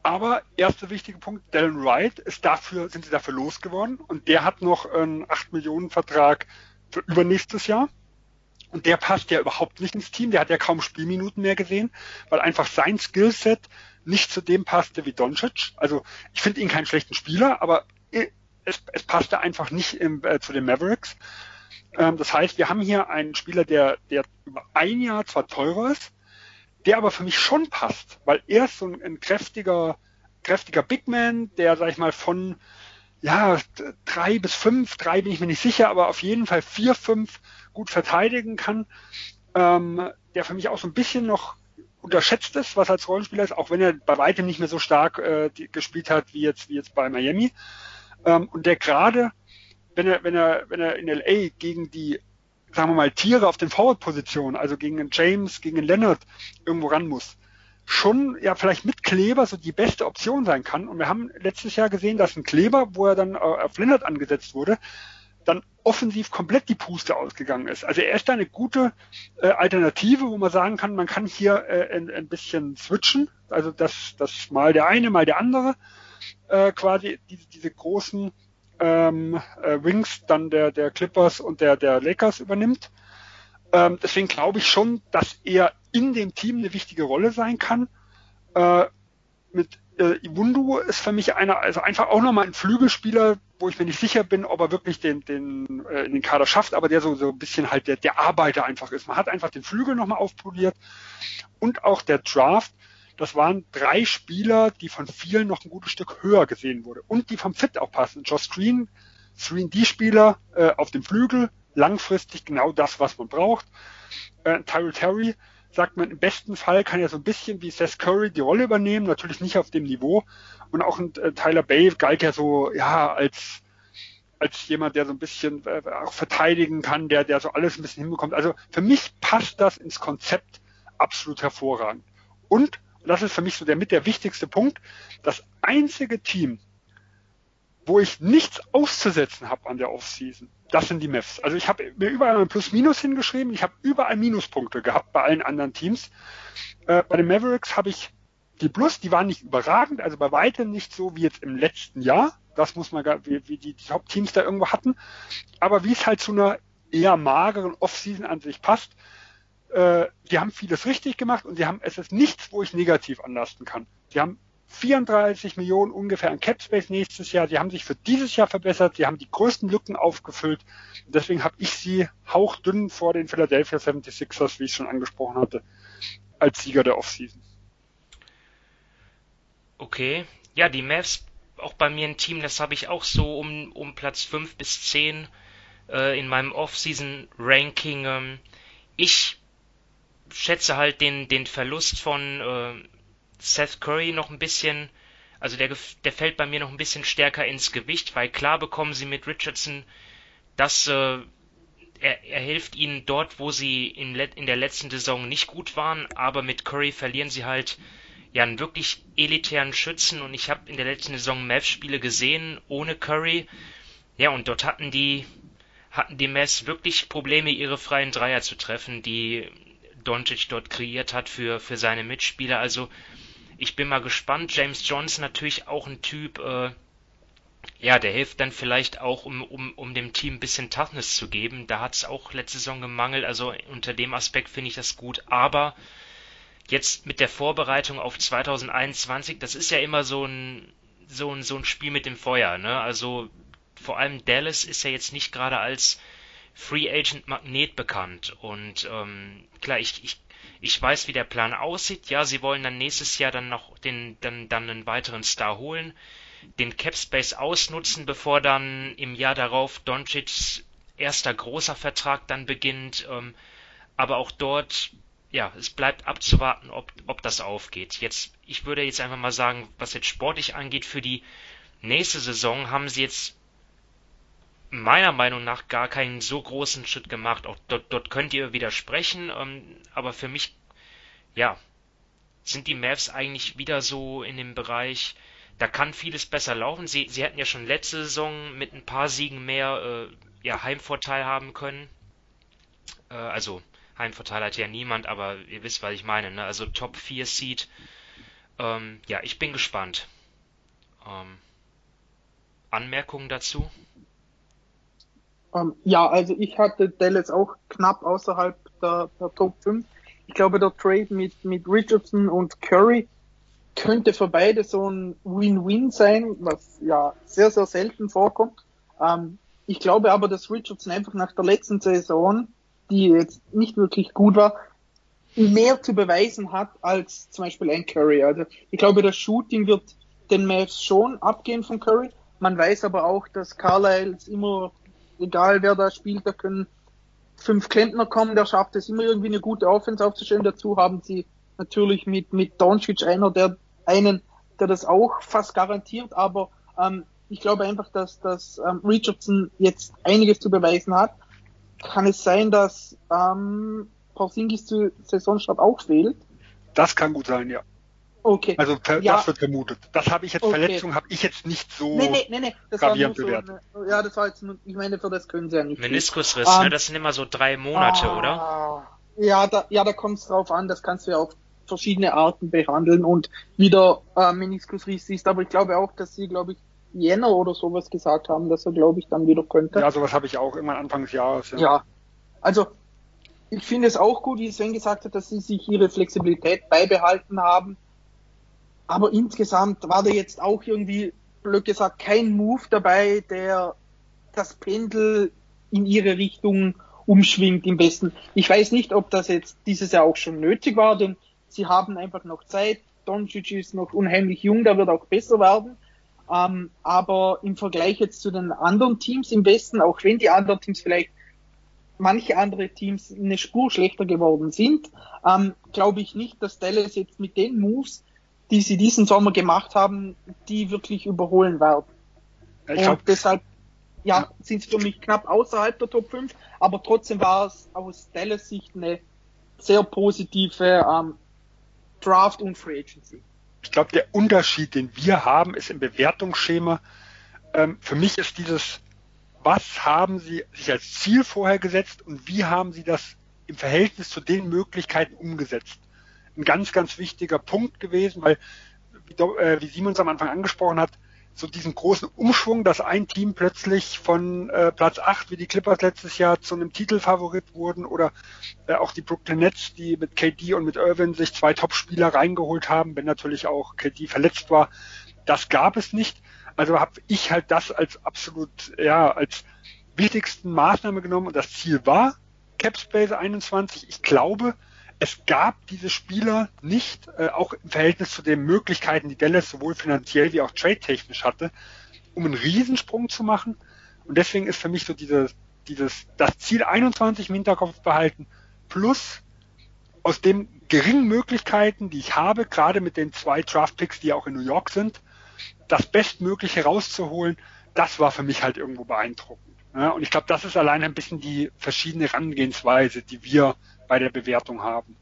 [SPEAKER 7] aber erster wichtiger Punkt, Dylan Wright ist dafür, sind sie dafür losgeworden und der hat noch einen 8 Millionen Vertrag für übernächstes Jahr. Und der passt ja überhaupt nicht ins Team. Der hat ja kaum Spielminuten mehr gesehen, weil einfach sein Skillset nicht zu dem passte wie Doncic. Also ich finde ihn keinen schlechten Spieler, aber es, es passte einfach nicht im, äh, zu den Mavericks. Ähm, das heißt, wir haben hier einen Spieler, der, der über ein Jahr zwar teurer ist, der aber für mich schon passt, weil er ist so ein, ein kräftiger, kräftiger Big Man, der, sag ich mal, von ja, drei bis fünf, drei bin ich mir nicht sicher, aber auf jeden Fall vier, fünf gut verteidigen kann, ähm, der für mich auch so ein bisschen noch unterschätzt ist, was als Rollenspieler ist, auch wenn er bei weitem nicht mehr so stark äh, die, gespielt hat wie jetzt, wie jetzt bei Miami. Ähm, und der gerade, wenn er, wenn er, wenn er in LA gegen die, sagen wir mal, Tiere auf den Forward-Positionen, also gegen einen James, gegen einen Leonard irgendwo ran muss, schon ja vielleicht mit Kleber so die beste Option sein kann. Und wir haben letztes Jahr gesehen, dass ein Kleber, wo er dann äh, auf Leonard angesetzt wurde, offensiv komplett die Puste ausgegangen ist. Also er ist da eine gute äh, Alternative, wo man sagen kann, man kann hier äh, ein, ein bisschen switchen, also dass das mal der eine, mal der andere äh, quasi diese, diese großen ähm, äh, Wings dann der, der Clippers und der, der Lakers übernimmt. Ähm, deswegen glaube ich schon, dass er in dem Team eine wichtige Rolle sein kann. Äh, mit äh, Iwundu ist für mich einer, also einfach auch nochmal ein Flügelspieler, wo ich mir nicht sicher bin, ob er wirklich den, den, äh, den Kader schafft, aber der so, so ein bisschen halt der, der Arbeiter einfach ist. Man hat einfach den Flügel nochmal aufpoliert und auch der Draft, das waren drei Spieler, die von vielen noch ein gutes Stück höher gesehen wurde und die vom Fit auch passen. Josh Green, 3D-Spieler äh, auf dem Flügel, langfristig genau das, was man braucht. Äh, Tyrell Terry, sagt man, im besten Fall kann er so ein bisschen wie Seth Curry die Rolle übernehmen, natürlich nicht auf dem Niveau. Und auch ein, äh, Tyler Bay galt ja so, ja, als, als jemand, der so ein bisschen äh, auch verteidigen kann, der, der so alles ein bisschen hinbekommt. Also für mich passt das ins Konzept absolut hervorragend. Und, und das ist für mich so der mit der wichtigste Punkt, das einzige Team, wo ich nichts auszusetzen habe an der Offseason, das sind die Mavs. Also ich habe mir überall ein Plus-Minus hingeschrieben, ich habe überall Minuspunkte gehabt bei allen anderen Teams. Äh, bei den Mavericks habe ich die Plus, die waren nicht überragend, also bei weitem nicht so wie jetzt im letzten Jahr. Das muss man, wie, wie die Top-Teams da irgendwo hatten. Aber wie es halt zu einer eher mageren Off-Season an sich passt, äh, die haben vieles richtig gemacht und sie haben, es ist nichts, wo ich negativ anlasten kann. Sie haben 34 Millionen ungefähr an Capspace nächstes Jahr. Sie haben sich für dieses Jahr verbessert. Sie haben die größten Lücken aufgefüllt. Und deswegen habe ich sie hauchdünn vor den Philadelphia 76ers, wie ich schon angesprochen hatte, als Sieger der Offseason.
[SPEAKER 5] Okay. Ja, die Mavs, auch bei mir ein Team, das habe ich auch so um, um Platz 5 bis 10 äh, in meinem Offseason-Ranking. Ähm, ich schätze halt den, den Verlust von äh, Seth Curry noch ein bisschen, also der, der fällt bei mir noch ein bisschen stärker ins Gewicht, weil klar bekommen sie mit Richardson, dass äh, er, er hilft ihnen dort, wo sie in, in der letzten Saison nicht gut waren, aber mit Curry verlieren sie halt ja einen wirklich elitären Schützen und ich habe in der letzten Saison Mavs-Spiele gesehen ohne Curry. Ja, und dort hatten die hatten die Mavs wirklich Probleme, ihre freien Dreier zu treffen, die Doncic dort kreiert hat für, für seine Mitspieler. Also ich bin mal gespannt. James Johnson natürlich auch ein Typ, äh, ja, der hilft dann vielleicht auch, um, um, um dem Team ein bisschen Toughness zu geben. Da hat es auch letzte Saison gemangelt, also unter dem Aspekt finde ich das gut. Aber jetzt mit der Vorbereitung auf 2021, das ist ja immer so ein, so ein, so ein Spiel mit dem Feuer, ne? Also vor allem Dallas ist ja jetzt nicht gerade als Free Agent Magnet bekannt. Und ähm, klar, ich, ich ich weiß, wie der Plan aussieht. Ja, sie wollen dann nächstes Jahr dann noch den, dann, dann einen weiteren Star holen, den Cap Space ausnutzen, bevor dann im Jahr darauf Doncic's erster großer Vertrag dann beginnt. Ähm, aber auch dort, ja, es bleibt abzuwarten, ob, ob das aufgeht. Jetzt, ich würde jetzt einfach mal sagen, was jetzt sportlich angeht, für die nächste Saison haben sie jetzt meiner Meinung nach gar keinen so großen Schritt gemacht. Auch dort, dort könnt ihr widersprechen, ähm, aber für mich, ja, sind die Mavs eigentlich wieder so in dem Bereich, da kann vieles besser laufen. Sie, sie hätten ja schon letzte Saison mit ein paar Siegen mehr äh, ja, Heimvorteil haben können. Äh, also Heimvorteil hat ja niemand, aber ihr wisst, was ich meine. Ne? Also Top 4 Seed. Ähm, ja, ich bin gespannt. Ähm, Anmerkungen dazu?
[SPEAKER 6] Ähm, ja, also ich hatte Dallas auch knapp außerhalb der, der Top 5. Ich glaube, der Trade mit, mit Richardson und Curry könnte für beide so ein Win-Win sein, was ja sehr, sehr selten vorkommt. Ähm, ich glaube aber, dass Richardson einfach nach der letzten Saison, die jetzt nicht wirklich gut war, mehr zu beweisen hat als zum Beispiel ein Curry. Also ich glaube, das Shooting wird den Mavs schon abgehen von Curry. Man weiß aber auch, dass Carlisle immer egal wer da spielt, da können fünf Klempner kommen, der schafft es immer irgendwie eine gute Offense aufzustellen. Dazu haben sie natürlich mit, mit Doncic einer, der einen, der das auch fast garantiert, aber ähm, ich glaube einfach, dass, dass ähm, Richardson jetzt einiges zu beweisen hat. Kann es sein, dass ähm, Porzingis zu Saisonstart auch fehlt?
[SPEAKER 7] Das kann gut sein, ja.
[SPEAKER 6] Okay.
[SPEAKER 7] Also
[SPEAKER 6] ja.
[SPEAKER 7] das wird vermutet. Das habe ich jetzt,
[SPEAKER 6] okay.
[SPEAKER 7] Verletzung habe ich jetzt nicht so
[SPEAKER 6] nee, nee, nee, nee. Das war nur
[SPEAKER 7] so,
[SPEAKER 6] eine, ja, das war jetzt nur, ich meine, für das können sie ja nicht.
[SPEAKER 5] Meniskusriss, um, ne? Ähm, das sind immer so drei Monate,
[SPEAKER 6] ah,
[SPEAKER 5] oder?
[SPEAKER 6] Ja, da, ja, da kommt es drauf an, das kannst du ja auf verschiedene Arten behandeln und wieder äh, Meniskusriss ist, aber ich glaube auch, dass sie, glaube ich, Jänner oder sowas gesagt haben, dass er, glaube ich, dann wieder könnte.
[SPEAKER 7] Ja, sowas habe ich auch immer Anfang des Jahres.
[SPEAKER 6] Ja. ja, also ich finde es auch gut, wie Sven gesagt hat, dass sie sich ihre Flexibilität beibehalten haben aber insgesamt war da jetzt auch irgendwie, blöd gesagt, kein Move dabei, der das Pendel in ihre Richtung umschwingt im besten. Ich weiß nicht, ob das jetzt dieses Jahr auch schon nötig war, denn sie haben einfach noch Zeit. Doncic ist noch unheimlich jung, der wird auch besser werden. Ähm, aber im Vergleich jetzt zu den anderen Teams im Westen, auch wenn die anderen Teams vielleicht manche andere Teams eine Spur schlechter geworden sind, ähm, glaube ich nicht, dass Dallas jetzt mit den Moves die sie diesen Sommer gemacht haben, die wirklich überholen werden. Ja, und deshalb, ja, ja. sind sie für mich knapp außerhalb der Top 5, aber trotzdem war es aus Dallas Sicht eine sehr positive ähm, Draft und Free Agency.
[SPEAKER 7] Ich glaube, der Unterschied, den wir haben, ist im Bewertungsschema. Ähm, für mich ist dieses, was haben Sie sich als Ziel vorher gesetzt und wie haben Sie das im Verhältnis zu den Möglichkeiten umgesetzt? Ein ganz, ganz wichtiger Punkt gewesen, weil, wie, äh, wie Simons am Anfang angesprochen hat, so diesen großen Umschwung, dass ein Team plötzlich von äh, Platz 8 wie die Clippers letztes Jahr zu einem Titelfavorit wurden oder äh, auch die Brooklyn Nets, die mit KD und mit Irvin sich zwei Top-Spieler reingeholt haben, wenn natürlich auch KD verletzt war. Das gab es nicht. Also habe ich halt das als absolut, ja, als wichtigsten Maßnahme genommen und das Ziel war Capspace 21. Ich glaube, es gab diese Spieler nicht, äh, auch im Verhältnis zu den Möglichkeiten, die Dallas sowohl finanziell wie auch trade-technisch hatte, um einen Riesensprung zu machen. Und deswegen ist für mich so dieses, dieses, das Ziel 21 im Hinterkopf behalten, plus aus den geringen Möglichkeiten, die ich habe, gerade mit den zwei Draft-Picks, die auch in New York sind, das Bestmögliche rauszuholen, das war für mich halt irgendwo beeindruckend. Ja, und ich glaube, das ist allein ein bisschen die verschiedene Herangehensweise, die wir bei der Bewertung haben.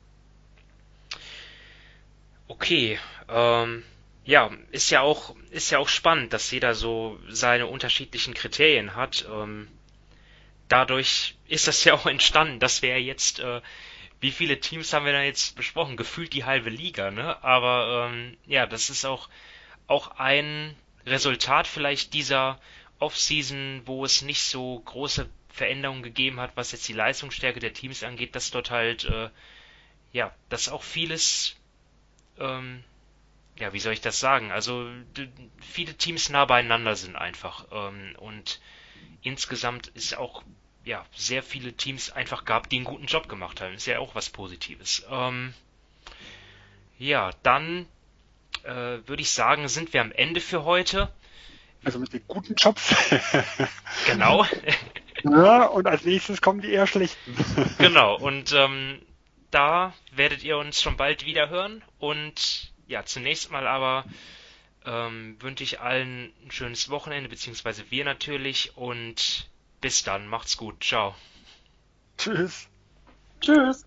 [SPEAKER 5] Okay, ähm, ja, ist ja auch ist ja auch spannend, dass jeder so seine unterschiedlichen Kriterien hat. Ähm, dadurch ist das ja auch entstanden, dass wir jetzt äh, wie viele Teams haben wir da jetzt besprochen? Gefühlt die halbe Liga, ne? Aber ähm, ja, das ist auch auch ein Resultat vielleicht dieser Offseason, wo es nicht so große Veränderungen gegeben hat, was jetzt die Leistungsstärke der Teams angeht, dass dort halt, äh, ja, dass auch vieles, ähm, ja, wie soll ich das sagen? Also viele Teams nah beieinander sind einfach. Ähm, und insgesamt ist auch ja, sehr viele Teams einfach gab, die einen guten Job gemacht haben. Ist ja auch was Positives. Ähm, ja, dann äh, würde ich sagen, sind wir am Ende für heute.
[SPEAKER 7] Also mit den guten Jobs.
[SPEAKER 5] genau.
[SPEAKER 7] ja, und als nächstes kommen die eher schlechten.
[SPEAKER 5] genau, und ähm, da werdet ihr uns schon bald wieder hören. Und ja, zunächst mal aber ähm, wünsche ich allen ein schönes Wochenende, beziehungsweise wir natürlich. Und bis dann, macht's gut. Ciao.
[SPEAKER 7] Tschüss.
[SPEAKER 6] Tschüss.